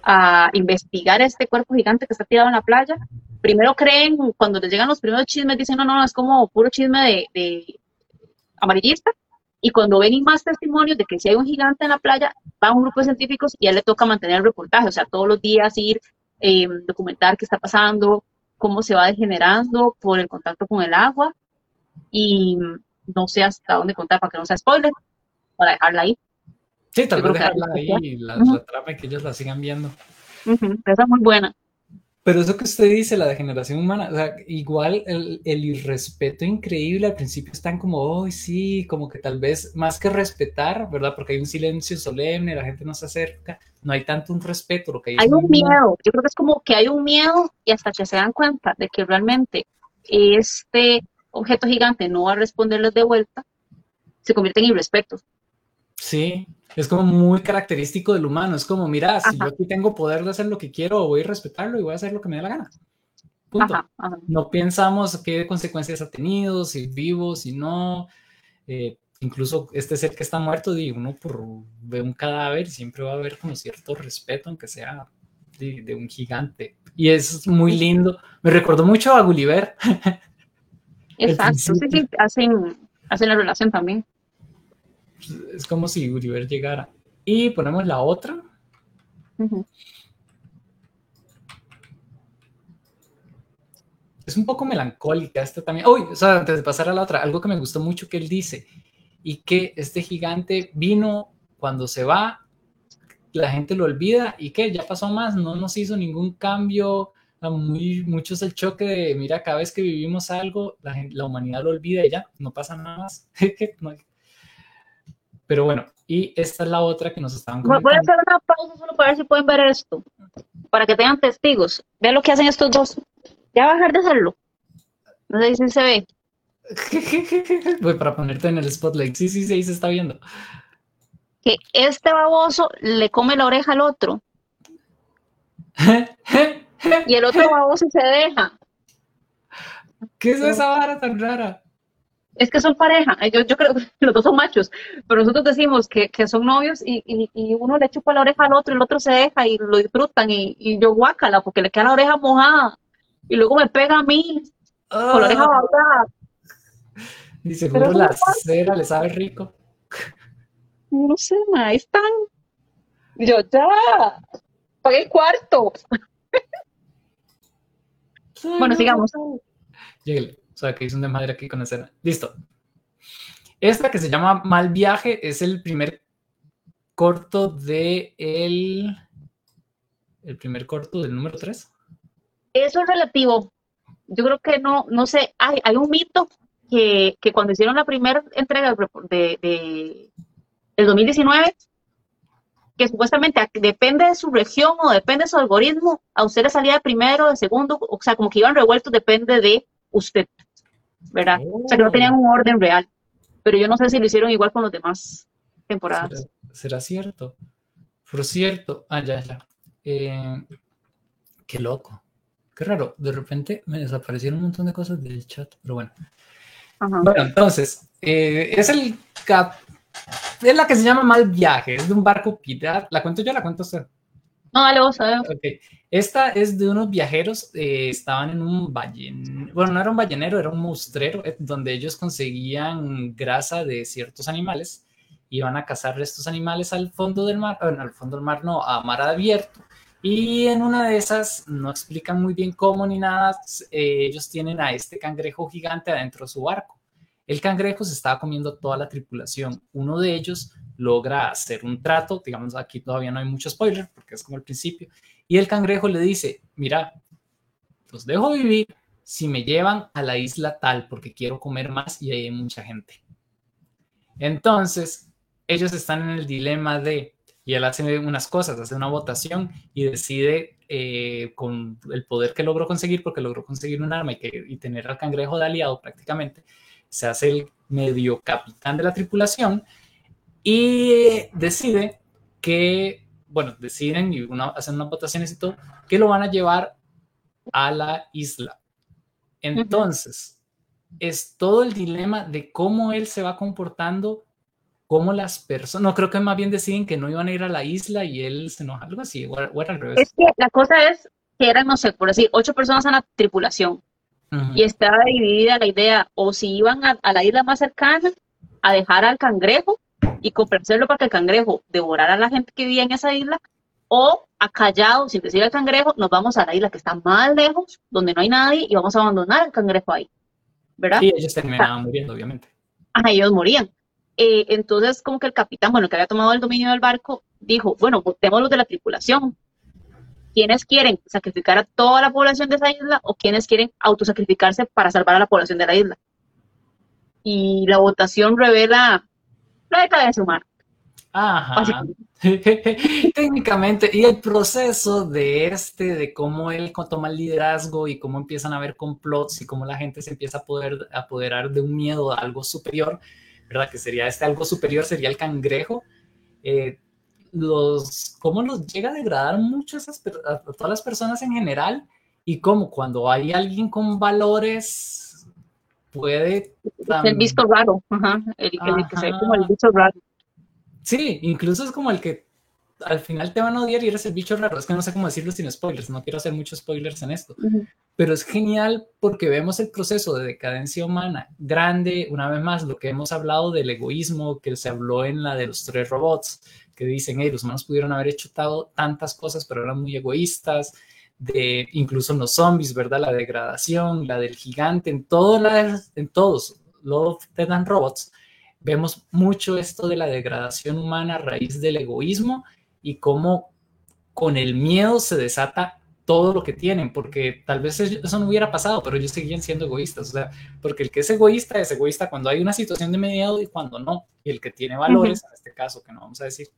a investigar este cuerpo gigante que está tirado en la playa. Primero creen, cuando les llegan los primeros chismes, dicen, no, no, es como puro chisme de, amarillista. Y cuando ven más testimonios de que si hay un gigante en la playa, va un grupo de científicos y a él le toca mantener el reportaje, o sea, todos los días ir, eh, documentar qué está pasando, cómo se va degenerando por el contacto con el agua. Y no sé hasta dónde contar para que no sea spoiler, para dejarla ahí. Sí, tal vez dejarla ahí, la, la, trama que ellos la sigan viendo. esa es muy buena. Pero eso que usted dice, la degeneración humana, o sea, igual el, el irrespeto increíble al principio están como, oh, sí, como que tal vez más que respetar, ¿verdad? Porque hay un silencio solemne, la gente no se acerca, no hay tanto un respeto, lo que hay, hay un miedo, yo creo que es como que hay un miedo y hasta que se dan cuenta de que realmente este objeto gigante no va a responderles de vuelta, se convierte en irrespetos. Sí, es como muy característico del humano. Es como, mira, si yo aquí tengo poder de hacer lo que quiero, voy a respetarlo y voy a hacer lo que me dé la gana. Punto. No pensamos qué consecuencias ha tenido, si vivo, si no. Eh, incluso este ser que está muerto, digo, uno por, ve un cadáver siempre va a haber como cierto respeto, aunque sea de, de un gigante. Y es muy lindo. Me recordó mucho a Gulliver. [LAUGHS] Exacto, sí, sí, hacen, hacen la relación también. Es como si Gulliver llegara. Y ponemos la otra. Es un poco melancólica esta también. Uy, o sea, antes de pasar a la otra, algo que me gustó mucho que él dice, y que este gigante vino cuando se va, la gente lo olvida y que ya pasó más, no nos hizo ningún cambio, muy, mucho es el choque de, mira, cada vez que vivimos algo, la, la humanidad lo olvida y ya, no pasa nada más. [LAUGHS] Pero bueno, y esta es la otra que nos estaban comentando. Voy a hacer una pausa solo para ver si pueden ver esto, para que tengan testigos. Vean lo que hacen estos dos. Ya va a dejar de hacerlo. No sé si se ve. [LAUGHS] Voy para ponerte en el spotlight. Sí, sí, sí, se está viendo. Que este baboso le come la oreja al otro. [LAUGHS] y el otro baboso se deja. ¿Qué es esa vara tan rara? Es que son pareja, yo, yo creo que [LAUGHS] los dos son machos, pero nosotros decimos que, que son novios y, y, uno le chupa la oreja al otro y el otro se deja y lo disfrutan y, y yo guácala porque le queda la oreja mojada y luego me pega a mí con la oreja ah. mojada. Y seguro la cera le sabe rico. No sé, ma, están. Yo ya pagué el cuarto bueno, sigamos. O sea, que hizo un desmadre aquí con la escena. Listo. Esta que se llama Mal Viaje es el primer corto de el... El primer corto del número 3. Eso es relativo. Yo creo que no, no sé, hay, hay un mito que, que, cuando hicieron la primera entrega de, de, del 2019, que supuestamente depende de su región o depende de su algoritmo, a usted le salía de primero, de segundo, o sea, como que iban revueltos, depende de usted, ¿verdad? O sea, que no tenían un orden real. Pero yo no sé si lo hicieron igual con los demás temporadas. ¿Será, cierto? Por cierto, ah, ya, ya. Eh, qué loco. Qué raro. De repente me desaparecieron un montón de cosas del chat, pero bueno. Bueno, entonces, eh, es el cap es la que se llama Mal Viaje, es de un barco pirata. ¿La cuento yo la cuento usted? No, dale vos, a. Esta es de unos viajeros, eh, estaban en un ballenero, bueno, no era un ballenero, era un mostrero, eh, donde ellos conseguían grasa de ciertos animales, iban a cazar estos animales al fondo del mar, bueno, al fondo del mar no, a mar abierto, y en una de esas, no explican muy bien cómo ni nada, eh, ellos tienen a este cangrejo gigante adentro de su barco. El cangrejo se estaba comiendo toda la tripulación. Uno de ellos logra hacer un trato, digamos, aquí todavía no hay mucho spoiler porque es como el principio, y el cangrejo le dice, mira, los dejo vivir si me llevan a la isla tal porque quiero comer más y hay mucha gente. Entonces, ellos están en el dilema de, y él hace unas cosas, hace una votación y decide eh, con el poder que logró conseguir, porque logró conseguir un arma y, que, y tener al cangrejo de aliado prácticamente, se hace el medio capitán de la tripulación y decide que, bueno, deciden y una, hacen unas votaciones y todo, que lo van a llevar a la isla. Entonces, es todo el dilema de cómo él se va comportando, cómo las personas, no creo que más bien deciden que no iban a ir a la isla y él se enoja, algo así, o, era al revés. Es que la cosa es que eran, no sé, por decir, ocho personas en la tripulación y estaba dividida la idea, o si iban a, la isla más cercana a dejar al cangrejo y convencerlo para que el cangrejo devorara a la gente que vivía en esa isla, o acallado, sin decir al cangrejo, nos vamos a la isla que está más lejos, donde no hay nadie, y vamos a abandonar al cangrejo ahí. ¿Verdad? Sí, ellos terminaban muriendo, obviamente. Ajá, ellos morían. Eh, entonces, como que el capitán, bueno, que había tomado el dominio del barco, dijo, bueno, votemos los de la tripulación, quiénes quieren sacrificar a toda la población de esa isla o quiénes quieren autosacrificarse para salvar a la población de la isla. Y la votación revela la decadencia humana. Ajá. [LAUGHS] Técnicamente, y el proceso de este, de cómo él toma el liderazgo y cómo empiezan a haber complots y cómo la gente se empieza a poder apoderar de un miedo a algo superior, ¿verdad? Que sería este algo superior, sería el cangrejo. Eh, los, cómo los llega a degradar mucho a, todas las personas en general y cómo cuando hay alguien con valores puede... el visto raro, ajá, el, que se ve como el bicho raro. Sí, incluso es como el que al final te van a odiar y eres el bicho raro. Es que no sé cómo decirlo sin spoilers, no quiero hacer muchos spoilers en esto. Pero es genial porque vemos el proceso de decadencia humana grande, una vez más, lo que hemos hablado del egoísmo que se habló en la de los tres robots, que dicen, hey, los humanos pudieron haber hecho tantas cosas, pero eran muy egoístas, de incluso en los zombies, ¿verdad? La degradación, la del gigante, en, todas en todos los Dead and Robots, vemos mucho esto de la degradación humana a raíz del egoísmo y cómo con el miedo se desata todo lo que tienen, porque tal vez eso no hubiera pasado, pero ellos seguían siendo egoístas, o sea, porque el que es egoísta es egoísta cuando hay una situación de miedo y cuando no, y el que tiene valores, en este caso, que no vamos a decir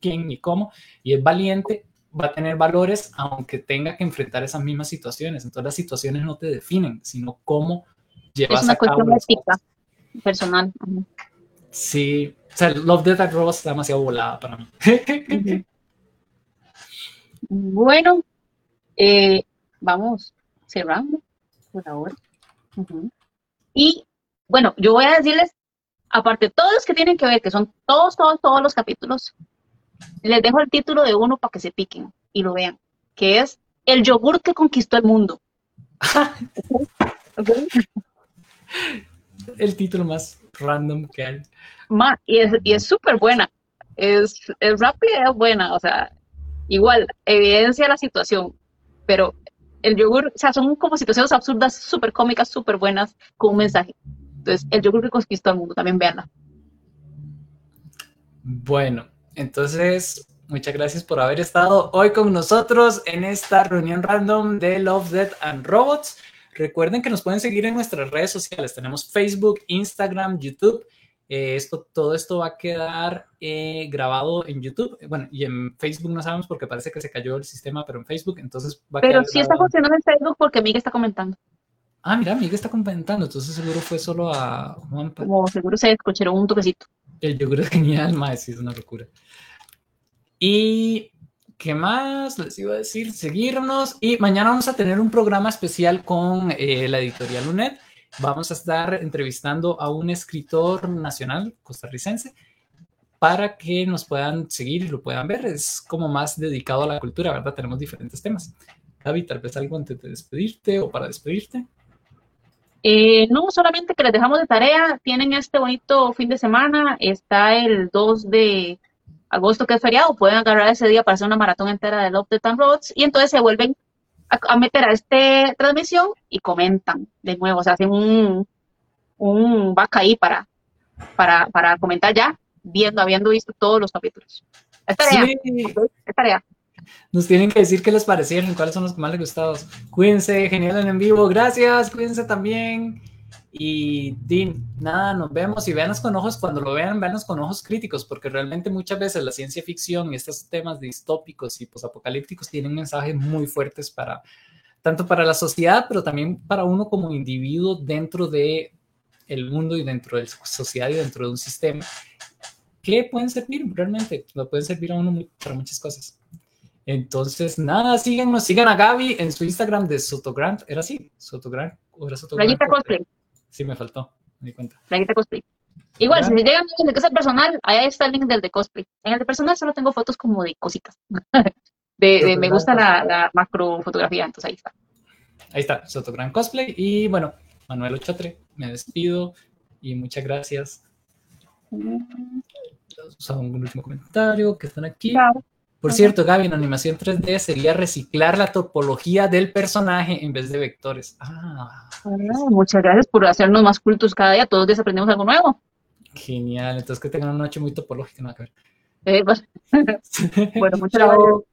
quién ni cómo, y es valiente, va a tener valores aunque tenga que enfrentar esas mismas situaciones. Entonces las situaciones no te definen, sino cómo llevas es una a cabo cuestión ética personal. Sí, o sea, Love, Death and Robots está demasiado volada para mí. [LAUGHS] Bueno, eh, vamos cerrando por ahora. Y bueno, yo voy a decirles, aparte de todos los que tienen que ver, que son todos, todos, todos los capítulos, les dejo el título de uno para que se piquen y lo vean, que es El yogur que conquistó el mundo. [LAUGHS] El título más random que hay. y es súper buena. Es, es rápida y es buena. O sea, igual, evidencia la situación. Pero el yogur, o sea, son como situaciones absurdas, súper cómicas, súper buenas, con un mensaje. Entonces, el yogur que conquistó el mundo, también veanla. Bueno, entonces, muchas gracias por haber estado hoy con nosotros en esta reunión random de Love, Death and Robots. Recuerden que nos pueden seguir en nuestras redes sociales. Tenemos Facebook, Instagram, YouTube. Eh, esto, todo esto va a quedar eh, grabado en YouTube. Bueno, y en Facebook no sabemos porque parece que se cayó el sistema, pero en Facebook, entonces va a Pero sí está funcionando en Facebook porque Miguel está comentando. Ah, mira, Miguel está comentando, entonces seguro fue solo a Juanpa. Como seguro se escucharon un toquecito. El yogur es genial, más, es una locura. Y ¿qué más les iba a decir? Seguirnos. Y mañana vamos a tener un programa especial con eh, la editorial UNED. Vamos a estar entrevistando a un escritor nacional costarricense para que nos puedan seguir y lo puedan ver. Es como más dedicado a la cultura, ¿verdad? Tenemos diferentes temas. Gaby, tal vez algo antes de despedirte o para despedirte. Eh, no, solamente que les dejamos de tarea, tienen este bonito fin de semana, está el 2 de agosto que es feriado, pueden agarrar ese día para hacer una maratón entera de Love the Town Roads y entonces se vuelven a, meter a esta transmisión y comentan de nuevo, o sea, hacen un, un vaca ahí para, para, para comentar ya, viendo, habiendo visto todos los capítulos. Es tarea, es tarea. Nos tienen que decir qué les parecieron, cuáles son los que más les gustaron. Cuídense, genial en vivo. Gracias, cuídense también. Y Dean, nada, nos vemos y véanos con ojos, cuando lo vean, véanos con ojos críticos, porque realmente muchas veces la ciencia ficción y estos temas distópicos y posapocalípticos tienen mensajes muy fuertes para, tanto para la sociedad, pero también para uno como individuo dentro de el mundo y dentro de la sociedad y dentro de un sistema que pueden servir realmente, lo pueden servir a uno para muchas cosas. Entonces, nada, síganos, sigan a Gaby en su Instagram de Sotogrant. ¿Era así? ¿Sotogrant? ¿O era Sotogrant? Cosplay. Sí, me faltó, me di cuenta. Playita Cosplay. Igual, si llegan de el personal, ahí está el link del de cosplay. En el de personal solo tengo fotos como de cositas. [LAUGHS] de, me gusta la, la macro fotografía, entonces ahí está. Ahí está, Sotogrant Cosplay. Y bueno, Manuel Ochotre, me despido y muchas gracias. Un último comentario que están aquí. Por cierto, Gaby, en animación 3D sería reciclar la topología del personaje en vez de vectores. Ah, muchas gracias por hacernos más cultos cada día. Todos desaprendemos algo nuevo. Genial. Entonces que tengan una noche muy topológica. Eh, pues, [LAUGHS] [LAUGHS] bueno, muchas gracias.